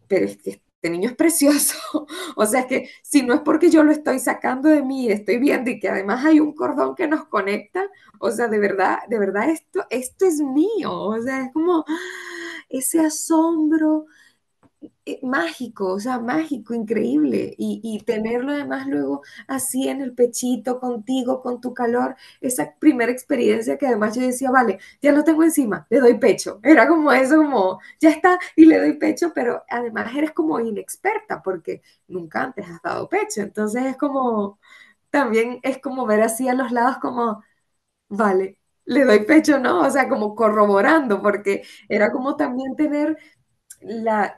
pero es que este niño es precioso. <laughs> o sea, que si no es porque yo lo estoy sacando de mí, estoy viendo y que además hay un cordón que nos conecta, o sea, de verdad, de verdad esto, esto es mío. O sea, es como ese asombro mágico, o sea, mágico, increíble. Y, y, tenerlo además luego así en el pechito, contigo, con tu calor, esa primera experiencia que además yo decía, vale, ya lo tengo encima, le doy pecho. <laughs> Era como eso, como, ya está, y le doy pecho, pero además eres como inexperta porque nunca antes has dado pecho. Entonces es como, también es como ver así a los lados como, vale, le doy pecho, ¿no? O sea, como corroborando, porque era como también tener la,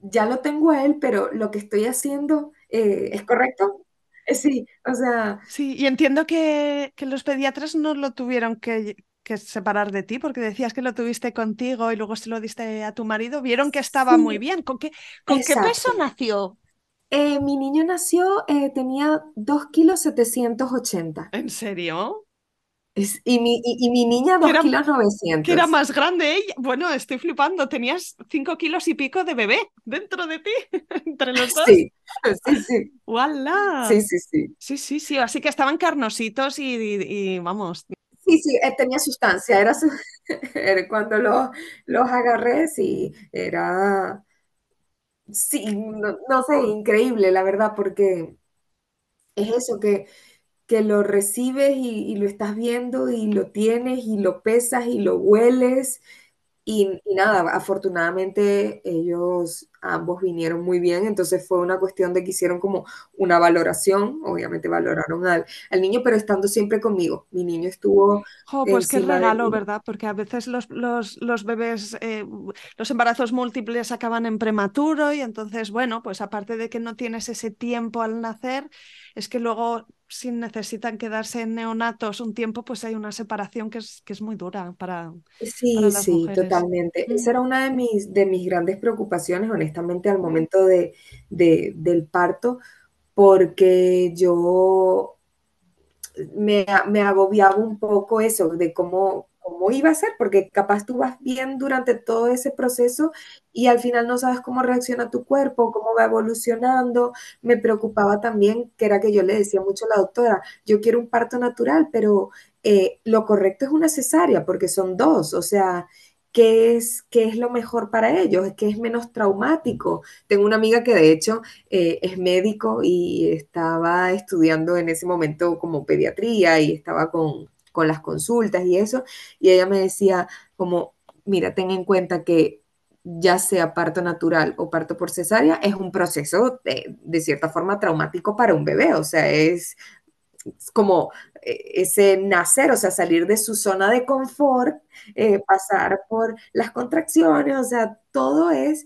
ya lo tengo a él, pero lo que estoy haciendo eh, es correcto. Eh, sí, o sea. Sí, y entiendo que, que los pediatras no lo tuvieron que, que, separar de ti, porque decías que lo tuviste contigo y luego se lo diste a tu marido. Vieron que estaba sí, muy bien. ¿Con qué, con qué peso nació? Eh, mi niño nació, eh, tenía 2 kilos 780. ¿En serio? Es, y, mi, y, y, mi niña 2 kilos 900. Que era más grande ella. Bueno, estoy flipando. Tenías 5 kilos y pico de bebé dentro de ti, <laughs> entre los dos. Sí, sí, sí. ¡Wala! Sí, sí, sí. Sí, sí, sí. Así que estaban carnositos y, vamos. Sí, sí, eh, tenía sustancia. Era, su... <laughs> cuando los, los agarré, sí, era. Sí, no, no sé, increíble, la verdad, porque es eso que que lo recibes y, y, lo estás viendo y lo tienes y lo pesas y lo hueles. Y, y, nada, afortunadamente ellos ambos vinieron muy bien, entonces fue una cuestión de que hicieron como una valoración, obviamente valoraron al, al niño, pero estando siempre conmigo. Mi niño estuvo... Oh, pues qué regalo, ¿verdad? Porque a veces los, los, los bebés, eh, los embarazos múltiples acaban en prematuro y entonces, bueno, pues aparte de que no tienes ese tiempo al nacer, es que luego si necesitan quedarse en neonatos un tiempo, pues hay una separación que es, que es muy dura para, sí, para las sí, mujeres. totalmente. Mm. Esa era una de mis, de mis grandes preocupaciones, honestamente, al momento de, de, del parto, porque yo me, me agobiaba un poco eso, de cómo, cómo iba a ser, porque capaz tú vas bien durante todo ese proceso y al final no sabes cómo reacciona tu cuerpo, cómo va evolucionando. Me preocupaba también, que era que yo le decía mucho a la doctora, yo quiero un parto natural, pero eh, lo correcto es una cesárea, porque son dos, o sea, ¿qué es, qué es lo mejor para ellos? ¿Qué es menos traumático? Tengo una amiga que de hecho eh, es médico y estaba estudiando en ese momento como pediatría y estaba con con las consultas y eso, y ella me decía como, mira, ten en cuenta que ya sea parto natural o parto por cesárea, es un proceso de, de cierta forma traumático para un bebé, o sea, es, es como eh, ese nacer, o sea, salir de su zona de confort, eh, pasar por las contracciones, o sea, todo es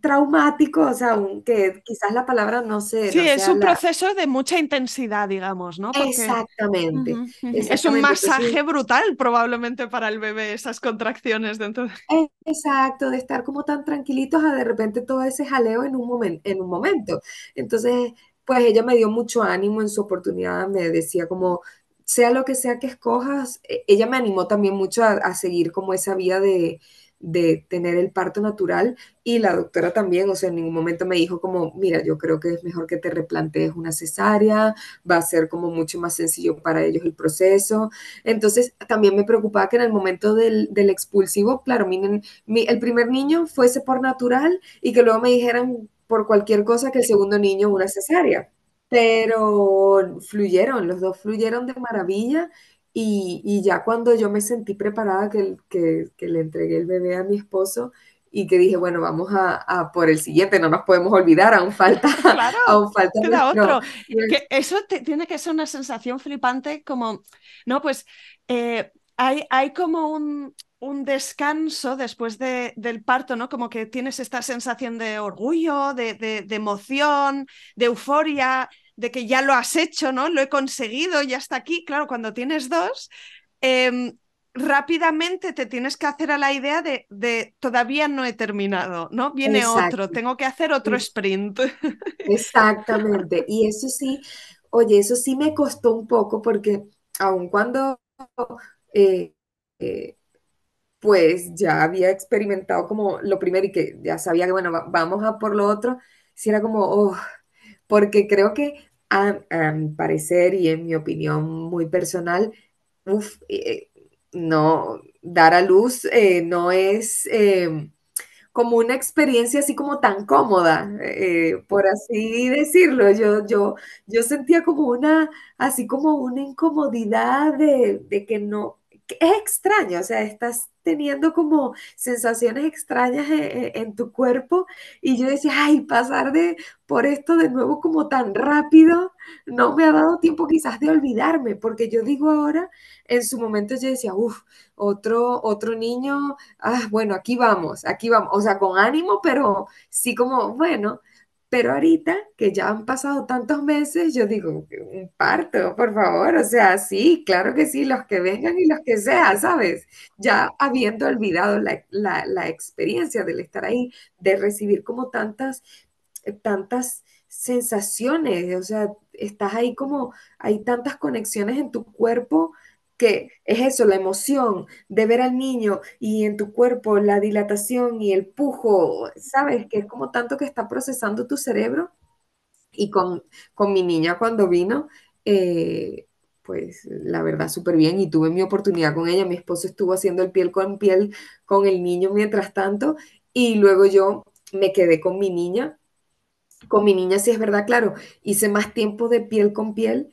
traumático, o sea, que quizás la palabra no sé. Sí, no es un la... proceso de mucha intensidad, digamos, ¿no? Porque... Exactamente, uh -huh, uh -huh. exactamente, Es un masaje Entonces, brutal probablemente para el bebé, esas contracciones dentro de... Exacto, de estar como tan tranquilitos a de repente todo ese jaleo en un, momen en un momento. Entonces, pues ella me dio mucho ánimo en su oportunidad, me decía como, sea lo que sea que escojas, e, ella me animó también mucho a, seguir como esa vía de, de tener el parto natural y la doctora también, o sea, en ningún momento me dijo como, mira, yo creo que es mejor que te replantees una cesárea, va a ser como mucho más sencillo para ellos el proceso. Entonces, también me preocupaba que en el momento del, del expulsivo, claro, miren, mi, el primer niño fuese por natural y que luego me dijeran por cualquier cosa que el segundo niño una cesárea. Pero fluyeron, los dos fluyeron de maravilla y, ya cuando yo me sentí preparada que, que, que, le entregué el bebé a mi esposo y que dije, bueno, vamos a, por el siguiente, no nos podemos olvidar, aún falta, <laughs> claro, aún falta otro. <laughs> Que eso tiene que ser una sensación flipante como, no, pues eh, hay, hay como un, un descanso después de, del parto, ¿no? Como que tienes esta sensación de orgullo, de, de, emoción, de euforia, de que ya lo has hecho, ¿no? Lo he conseguido, ya está aquí. Claro, cuando tienes dos, em, rápidamente te tienes que hacer a la idea de, de todavía no he terminado, ¿no? Viene otro, tengo que hacer otro sprint. <laughs> Exactamente. Y eso sí, oye, eso sí me costó un poco porque aun cuando... Eh, eh, pues ya había experimentado como lo primero y que ya sabía que, bueno, vamos a por lo otro, si era como, oh, porque creo que a, mi parecer y en mi opinión muy personal, eh, no, dar a luz eh, no es em, como una experiencia así como tan cómoda, eh, por así decirlo. Yo, yo, yo sentía como una, así como una incomodidad de, de que no, es extraño, o sea, estás teniendo como sensaciones extrañas e, e, en, tu cuerpo y yo decía, ay, pasar de por esto de nuevo como tan rápido, no me ha dado tiempo quizás de olvidarme, porque yo digo ahora, en su momento yo decía, uff, otro, otro niño, ah, bueno, aquí vamos, aquí vamos, o sea, con ánimo, pero sí como, bueno, pero ahorita que ya han pasado tantos meses, yo digo, un parto, por favor, o sea, sí, claro que sí, los que vengan y los que sean, ¿sabes? Ya habiendo olvidado la, la, experiencia del estar ahí, de recibir como tantas, eh, tantas sensaciones, o sea, estás ahí como, hay tantas conexiones en tu cuerpo que es eso, la emoción de ver al niño y en tu cuerpo la dilatación y el pujo, ¿sabes? Que es como tanto que está procesando tu cerebro. Y con, con mi niña cuando vino, eh, pues la verdad súper bien y tuve mi oportunidad con ella. Mi esposo estuvo haciendo el piel con piel con el niño mientras tanto y luego yo me quedé con mi niña. Con mi niña, sí es verdad, claro, hice más tiempo de piel con piel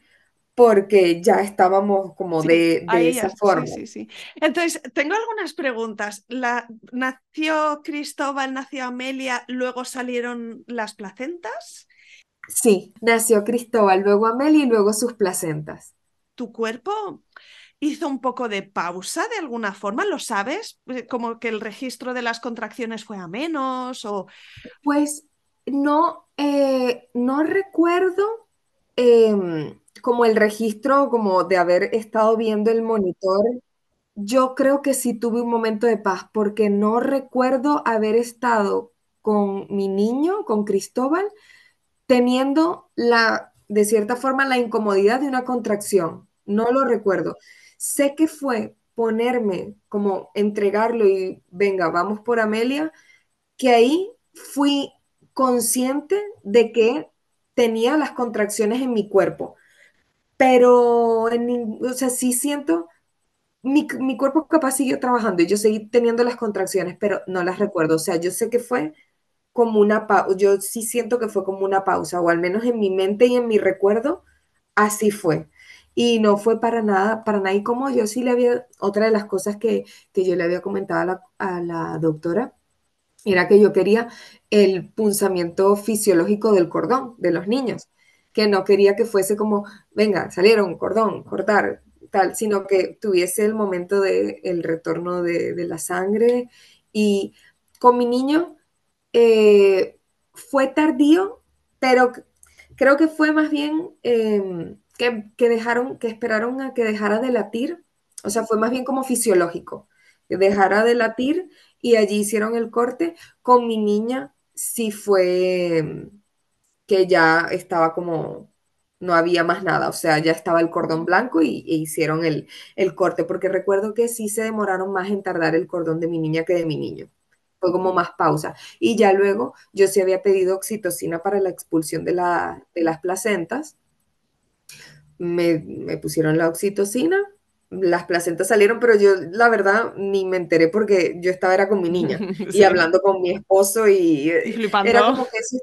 porque ya estábamos como de, esa forma. Sí, sí, Entonces, tengo algunas preguntas. La, ¿Nació Cristóbal, nació Amelia, luego salieron las placentas? Sí, nació Cristóbal, luego Amelia y luego sus placentas. ¿Tu cuerpo hizo un poco de pausa de alguna forma? ¿Lo sabes? Eh, ¿Como que el registro de las contracciones fue a menos? O... Pues no, eh, no recuerdo. Em, como el registro, como de haber estado viendo el monitor, yo creo que sí tuve un momento de paz porque no recuerdo haber estado con mi niño, con Cristóbal, teniendo la, de cierta forma, la incomodidad de una contracción. No lo recuerdo. Sé que fue ponerme, como entregarlo y venga, vamos por Amelia, que ahí fui consciente de que tenía las contracciones en mi cuerpo pero, en, o sea, sí siento, mi, mi, cuerpo capaz siguió trabajando y yo seguí teniendo las contracciones, pero no las recuerdo. O sea, yo sé que fue como una pausa, yo sí siento que fue como una pausa, o al menos en mi mente y en mi recuerdo, así fue. Y no fue para nada, para nada. Y como yo sí le había, otra de las cosas que, que yo le había comentado a la, a la doctora, era que yo quería el punzamiento fisiológico del cordón de los niños que no quería que fuese como, venga, salieron, cordón, cortar, tal, sino que tuviese el momento del el retorno de, la sangre. Y con mi niño eh, fue tardío, pero creo que fue más bien em, que, que, dejaron, que esperaron a que dejara de latir, o sea, fue más bien como fisiológico, que dejara de latir y allí hicieron el corte. Con mi niña sí fue que ya estaba como, no había más nada, o sea, ya estaba el cordón blanco y, e hicieron el, el corte, porque recuerdo que sí se demoraron más en tardar el cordón de mi niña que de mi niño. Fue como más pausa. Y ya luego yo sí había pedido oxitocina para la expulsión de, la, de las placentas. Me, me pusieron la oxitocina, las placentas salieron, pero yo la verdad ni me enteré porque yo estaba era con mi niña <laughs> Sí. y hablando con mi esposo y, Y eh, flipando. era como que eso,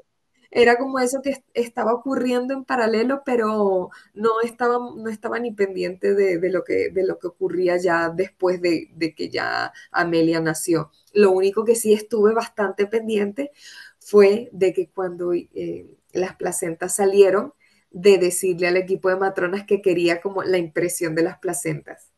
era como eso que est- estaba ocurriendo en paralelo, pero no estaba, no estaba ni pendiente de, de lo que, de lo que ocurría ya después de, de que ya Amelia nació. Lo único que sí estuve bastante pendiente fue de que cuando eh, las placentas salieron, de decirle al equipo de matronas que quería como la impresión de las placentas.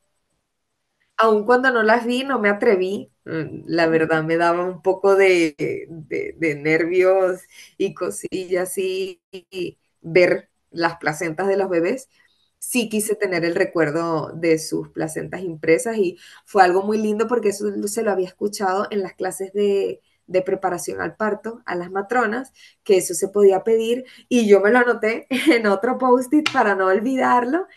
Aun cuando no las vi, no me atreví. Mm, La verdad me daba un poco de, de- de nervios y cosillas y, y ver las placentas de los bebés. Sí quise tener el recuerdo de sus placentas impresas y fue algo muy lindo porque eso se lo había escuchado en las clases de, de preparación al parto a las matronas, que eso se podía pedir y yo me lo anoté <laughs> en otro post-it para no olvidarlo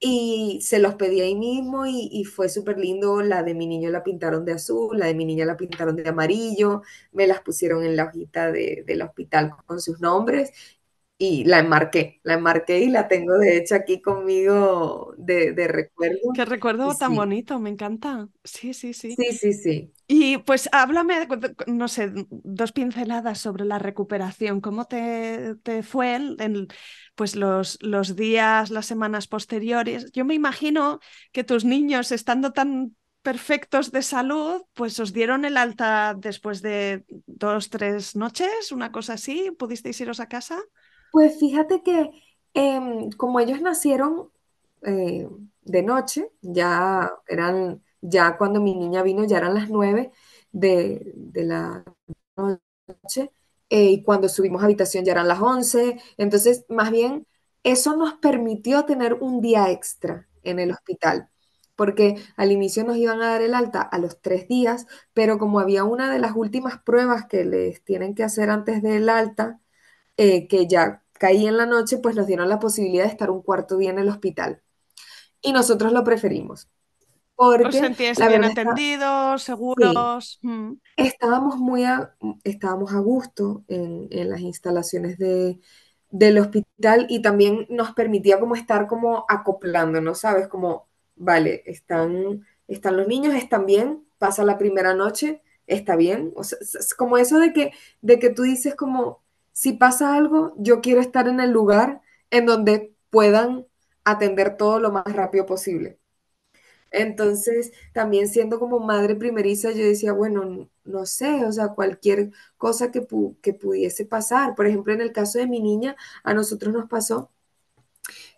y se los pedí ahí mismo y, y fue súper lindo. La de mi niño la pintaron de azul, la de mi niña la pintaron de amarillo, me las pusieron en la hojita de, del hospital con sus nombres y la enmarqué, la enmarqué y la tengo de hecho aquí conmigo de, de recuerdo. Qué Y recuerdo tan sí, bonito, me encanta. Sí, sí, sí. sí, sí, sí. Y pues háblame, no sé, dos pinceladas sobre la recuperación. ¿Cómo te, te fue en, pues los, los días, las semanas posteriores? Yo me imagino que tus niños, estando tan perfectos de salud, pues os dieron el alta después de dos, tres noches, una cosa así. ¿Pudisteis iros a casa? Pues fíjate que em, como ellos nacieron eh, de noche, ya eran, ya cuando mi niña vino ya eran las nueve de, de la noche, eh, y cuando subimos a habitación ya eran las once, entonces más bien eso nos permitió tener un día extra en el hospital, porque al inicio nos iban a dar el alta a los tres días, pero como había una de las últimas pruebas que les tienen que hacer antes del alta, eh, que ya caía en la noche, pues nos dieron la posibilidad de estar un cuarto día en el hospital. Y nosotros lo preferimos, ¿Os porque sentíais la bien atendidos, sí, seguros? Mm. estábamos muy a, estábamos a gusto en, en las instalaciones de, del hospital y también nos permitía como estar como acoplándonos, ¿sabes? Como, vale, están, están los niños, están bien, pasa la primera noche, está bien. O sea, es como eso de que, de que tú dices como, si pasa algo, yo quiero estar en el lugar en donde puedan atender todo lo más rápido posible. Entonces, también siendo como madre primeriza, yo decía, bueno, no sé, o sea, cualquier cosa que, que pudiese pasar. Por ejemplo, en el caso de mi niña, a nosotros nos pasó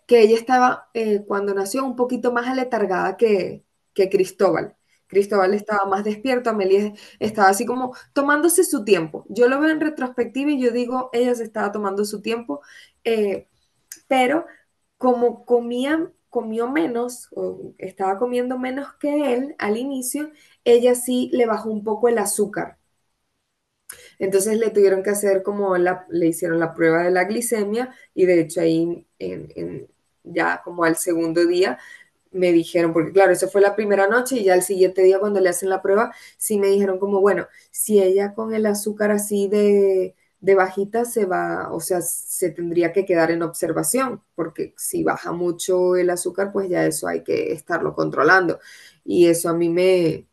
que ella estaba, eh, cuando nació, un poquito más aletargada que, que Cristóbal. Cristóbal estaba más despierto, Amelia estaba así como tomándose su tiempo. Yo lo veo en retrospectiva y yo digo, ella se estaba tomando su tiempo, eh, pero como comía, comió menos, o estaba comiendo menos que él al inicio, ella sí le bajó un poco el azúcar. Entonces le tuvieron que hacer como la, le hicieron la prueba de la glicemia y de hecho ahí en, en, ya como al segundo día me dijeron, porque claro, eso fue la primera noche y ya el siguiente día cuando le hacen la prueba, sí me dijeron como, bueno, si ella con el azúcar así de, de bajita se va, o sea, se tendría que quedar en observación, porque si baja mucho el azúcar, pues ya eso hay que estarlo controlando. Y eso a mí me,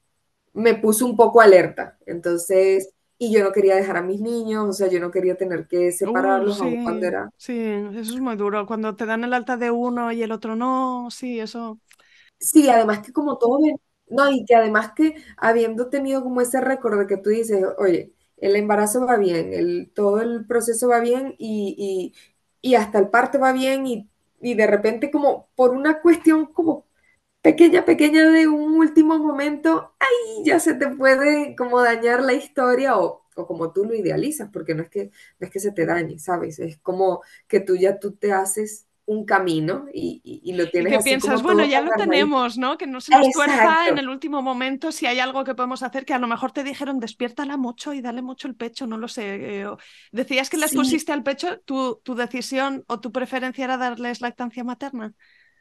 me puso un poco alerta. Entonces, y yo no quería dejar a mis niños, o sea, yo no quería tener que Uh, separarlos cuando sí, era sí, eso es muy duro. Cuando te dan el alta de uno y el otro no, sí, eso. Sí, además que como todo no, y que además que habiendo tenido como ese récord de que tú dices, oye, el embarazo va bien, el, todo el proceso va bien y, y, y hasta el parto va bien y, y de repente como por una cuestión como pequeña, pequeña de un último momento, ahí ya se te puede como dañar la historia o, o como tú lo idealizas, porque no es que, no es que se te dañe, ¿sabes? Es como que tú ya tú te haces un camino y, lo tienes y que piensas, bueno, ya lo tenemos, ¿no? Que no se nos tuerza en el último momento si hay algo que podemos hacer que a lo mejor te dijeron despiértala mucho y dale mucho el pecho, no lo sé. Eh, decías que les pusiste al pecho, ¿tu, tu decisión o tu preferencia era darles lactancia materna.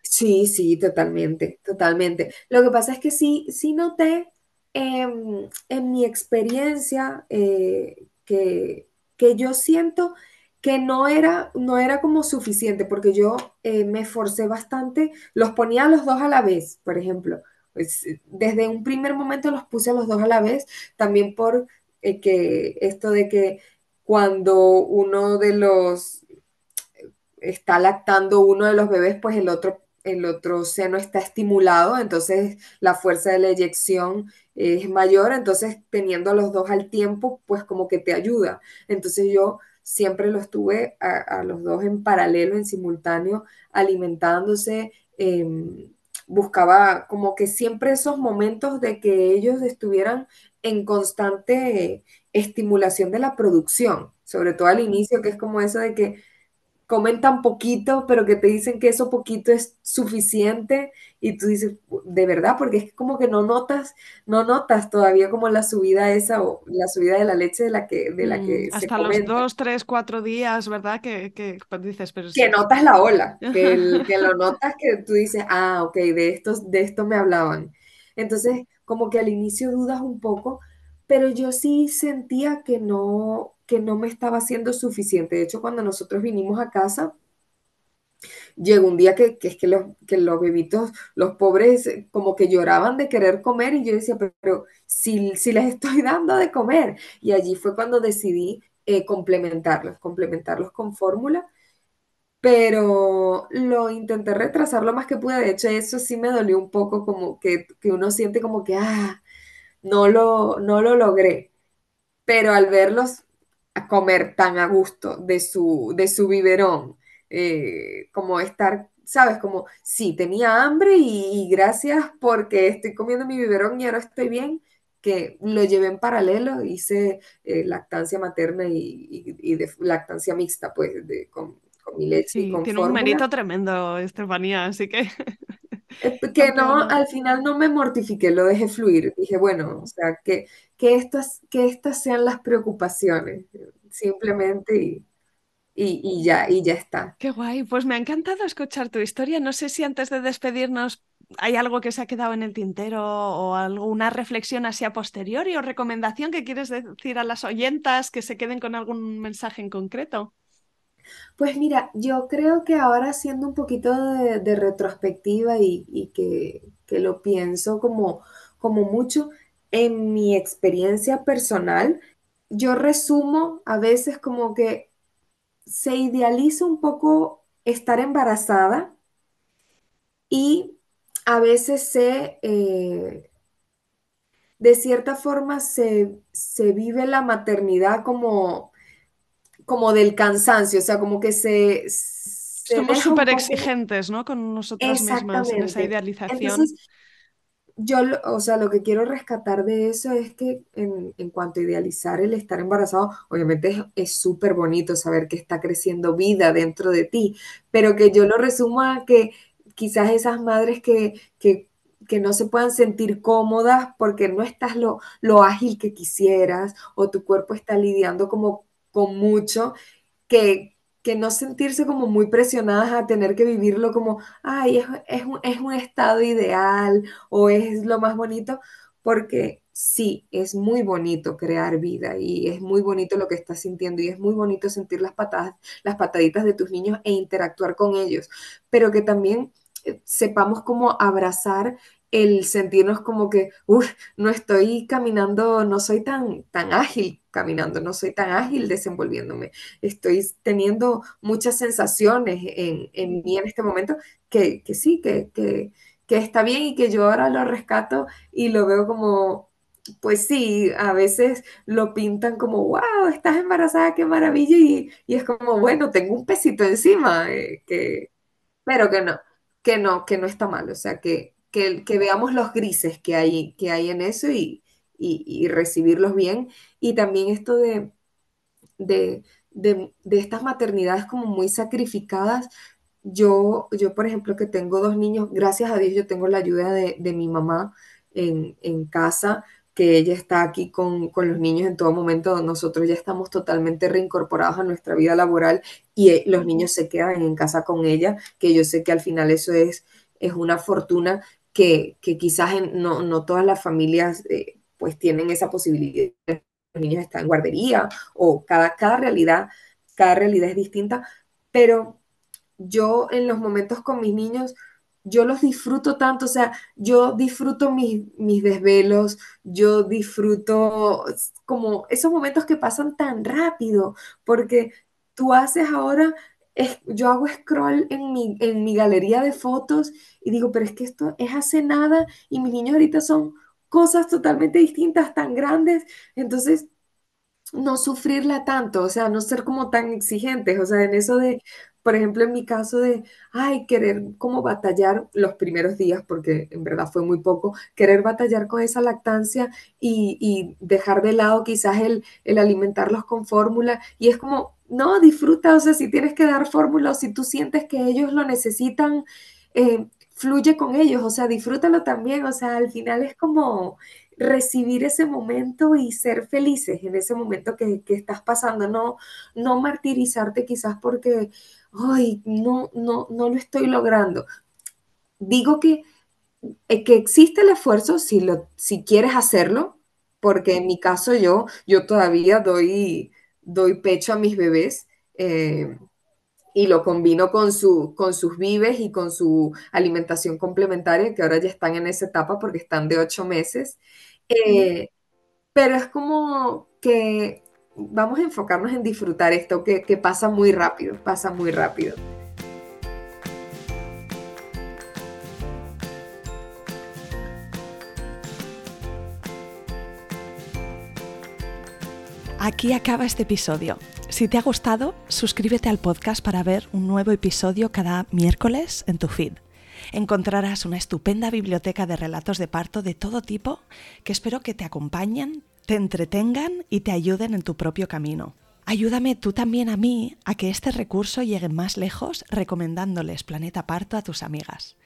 Sí, sí, totalmente, totalmente. Lo que pasa es que sí, sí noté em, en mi experiencia eh, que, que yo siento que no era, no era como suficiente, porque yo eh, me esforcé bastante, los ponía los dos a la vez, por ejemplo. Pues, desde un primer momento los puse a los dos a la vez, también por eh, que esto de que cuando uno de los está lactando uno de los bebés, pues el otro, el otro seno está estimulado, entonces la fuerza de la eyección es mayor, entonces teniendo los dos al tiempo, pues como que te ayuda. Entonces yo siempre los tuve a, los dos en paralelo, en simultáneo, alimentándose. Em, buscaba como que siempre esos momentos de que ellos estuvieran en constante estimulación de la producción, sobre todo al inicio, que es como eso de que comen tan poquito, pero que te dicen que eso poquito es suficiente y tú dices, de verdad, porque es como que no notas, no notas todavía como la subida esa o la subida de la leche de la que, de la que mm, hasta los dos, tres, cuatro días, ¿verdad? Que, que dices, pero que notas la ola, <laughs> que, que lo notas que tú dices, ah, ok, de estos, de esto me hablaban. Entonces, como que al inicio dudas un poco, pero yo sí sentía que no, que no me estaba haciendo suficiente. De hecho, cuando nosotros vinimos a casa, llegó un día que, es que los, que los bebitos, los pobres, como que lloraban de querer comer y yo decía, pero, si, si, les estoy <laughs> dando de comer. Y allí fue cuando decidí eh, complementarlos, complementarlos con fórmula, pero lo intenté retrasar lo más que pude. De hecho, eso sí me dolió un poco, como que, que uno siente como que, ah, no lo, no lo logré. Pero al verlos a comer tan a gusto de su, de su biberón, eh, como estar, ¿sabes? Como, sí, tenía hambre y, gracias porque estoy comiendo mi biberón y ahora estoy bien, que lo llevé en paralelo, hice eh, lactancia materna y, de lactancia mixta, pues, de, con, mi leche. y con tiene un mérito tremendo, Estefanía, así que... <laughs> Que no, al final no me mortifiqué, lo dejé fluir. Dije, bueno, o sea, que, que, estas, que estas sean las preocupaciones, simplemente y, y, ya, y ya está. Qué guay, pues me ha encantado escuchar tu historia. No sé si antes de despedirnos hay algo que se ha quedado en el tintero o alguna reflexión así a posteriori o recomendación que quieres decir a las oyentas que se queden con algún mensaje en concreto. Pues mira, yo creo que ahora haciendo un poquito de, retrospectiva y, que, lo pienso como, como mucho, en mi experiencia personal, yo resumo a veces como que se idealiza un poco estar embarazada y a veces se, eh, de cierta forma, se, vive la maternidad como, como del cansancio, o sea, como que se... Somos súper exigentes, ¿no? Con nosotras mismas en esa idealización yo, o sea, lo que quiero rescatar de eso es que en, cuanto a idealizar el estar embarazado, obviamente es súper bonito saber que está creciendo vida dentro de ti, pero que yo lo resumo a que quizás esas madres que, que, que no se puedan sentir cómodas porque no estás lo, lo ágil que quisieras o tu cuerpo está lidiando como con mucho, que, que no sentirse como muy presionadas a tener que vivirlo como, ay, es, es, un, es un estado ideal o es lo más bonito, porque sí, es muy bonito crear vida y es muy bonito lo que estás sintiendo y es muy bonito sentir las patadas, las pataditas de tus niños e interactuar con ellos, pero que también eh, sepamos cómo abrazar el sentirnos como que, uff, no estoy caminando, no soy tan, tan ágil caminando, no soy tan ágil desenvolviéndome, estoy teniendo muchas sensaciones en, en mí en este momento que, que sí, que, que, que, está bien y que yo ahora lo rescato y lo veo como, pues sí, a veces lo pintan como, wow, estás embarazada, qué maravilla, y, y es como, bueno, tengo un pesito encima, eh, que, pero que no, que no, que no está mal, o sea, que que, veamos los grises que hay, que hay en eso y, recibirlos bien. Y también esto de, de, estas maternidades como muy sacrificadas, yo, yo, por ejemplo, que tengo dos niños, gracias a Dios yo tengo la ayuda de, de mi mamá en, en, casa, que ella está aquí con, con, los niños en todo momento. Nosotros ya estamos totalmente reincorporados a nuestra vida laboral y eh, los niños se quedan en casa con ella, que yo sé que al final eso es, es una fortuna que, quizás no, no, todas las familias eh, pues tienen esa posibilidad. Los niños están en guardería o cada, cada realidad, cada realidad es distinta, pero yo en los momentos con mis niños, yo los disfruto tanto, o sea, yo disfruto mis, mis desvelos, yo disfruto como esos momentos que pasan tan rápido, porque tú haces ahora, yo hago scroll en mi, en mi galería de fotos y digo, pero es que esto es hace nada y mis niños ahorita son cosas totalmente distintas, tan grandes, entonces no sufrirla tanto, o sea, no ser como tan exigentes, o sea, en eso de, por ejemplo, en mi caso de, ay, querer como batallar los primeros días, porque en verdad fue muy poco, querer batallar con esa lactancia y, y dejar de lado quizás el, el alimentarlos con fórmula, y es como, no, disfruta, o sea, si tienes que dar fórmula o si tú sientes que ellos lo necesitan, eh, fluye con ellos, o sea, disfrútalo también, o sea, al final es como recibir ese momento y ser felices en ese momento que, que estás pasando, no, no martirizarte quizás porque, ay, no, no, no lo estoy logrando. Digo que, eh, que existe el esfuerzo si, lo, si quieres hacerlo, porque en mi caso yo, yo todavía doy, doy pecho a mis bebés. Eh, y lo combino con, su, con sus vives y con su alimentación complementaria, que ahora ya están en esa etapa porque están de ocho meses. Eh, pero es como que vamos a enfocarnos en disfrutar esto, que, que pasa muy rápido, pasa muy rápido. Aquí acaba este episodio. Si te ha gustado, suscríbete al podcast para ver un nuevo episodio cada miércoles en tu feed. Encontrarás una estupenda biblioteca de relatos de parto de todo tipo que espero que te acompañen, te entretengan y te ayuden en tu propio camino. Ayúdame tú también a mí a que este recurso llegue más lejos recomendándoles Planeta Parto a tus amigas.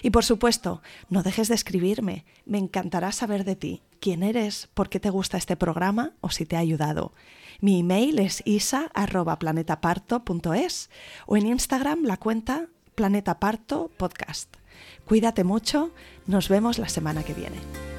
Y por supuesto, no dejes de escribirme. Me encantará saber de ti, quién eres, por qué te gusta este programa o si te ha ayudado. Mi email es isa.planetaparto.es o en Instagram la cuenta Planeta Parto Podcast. Cuídate mucho, nos vemos la semana que viene.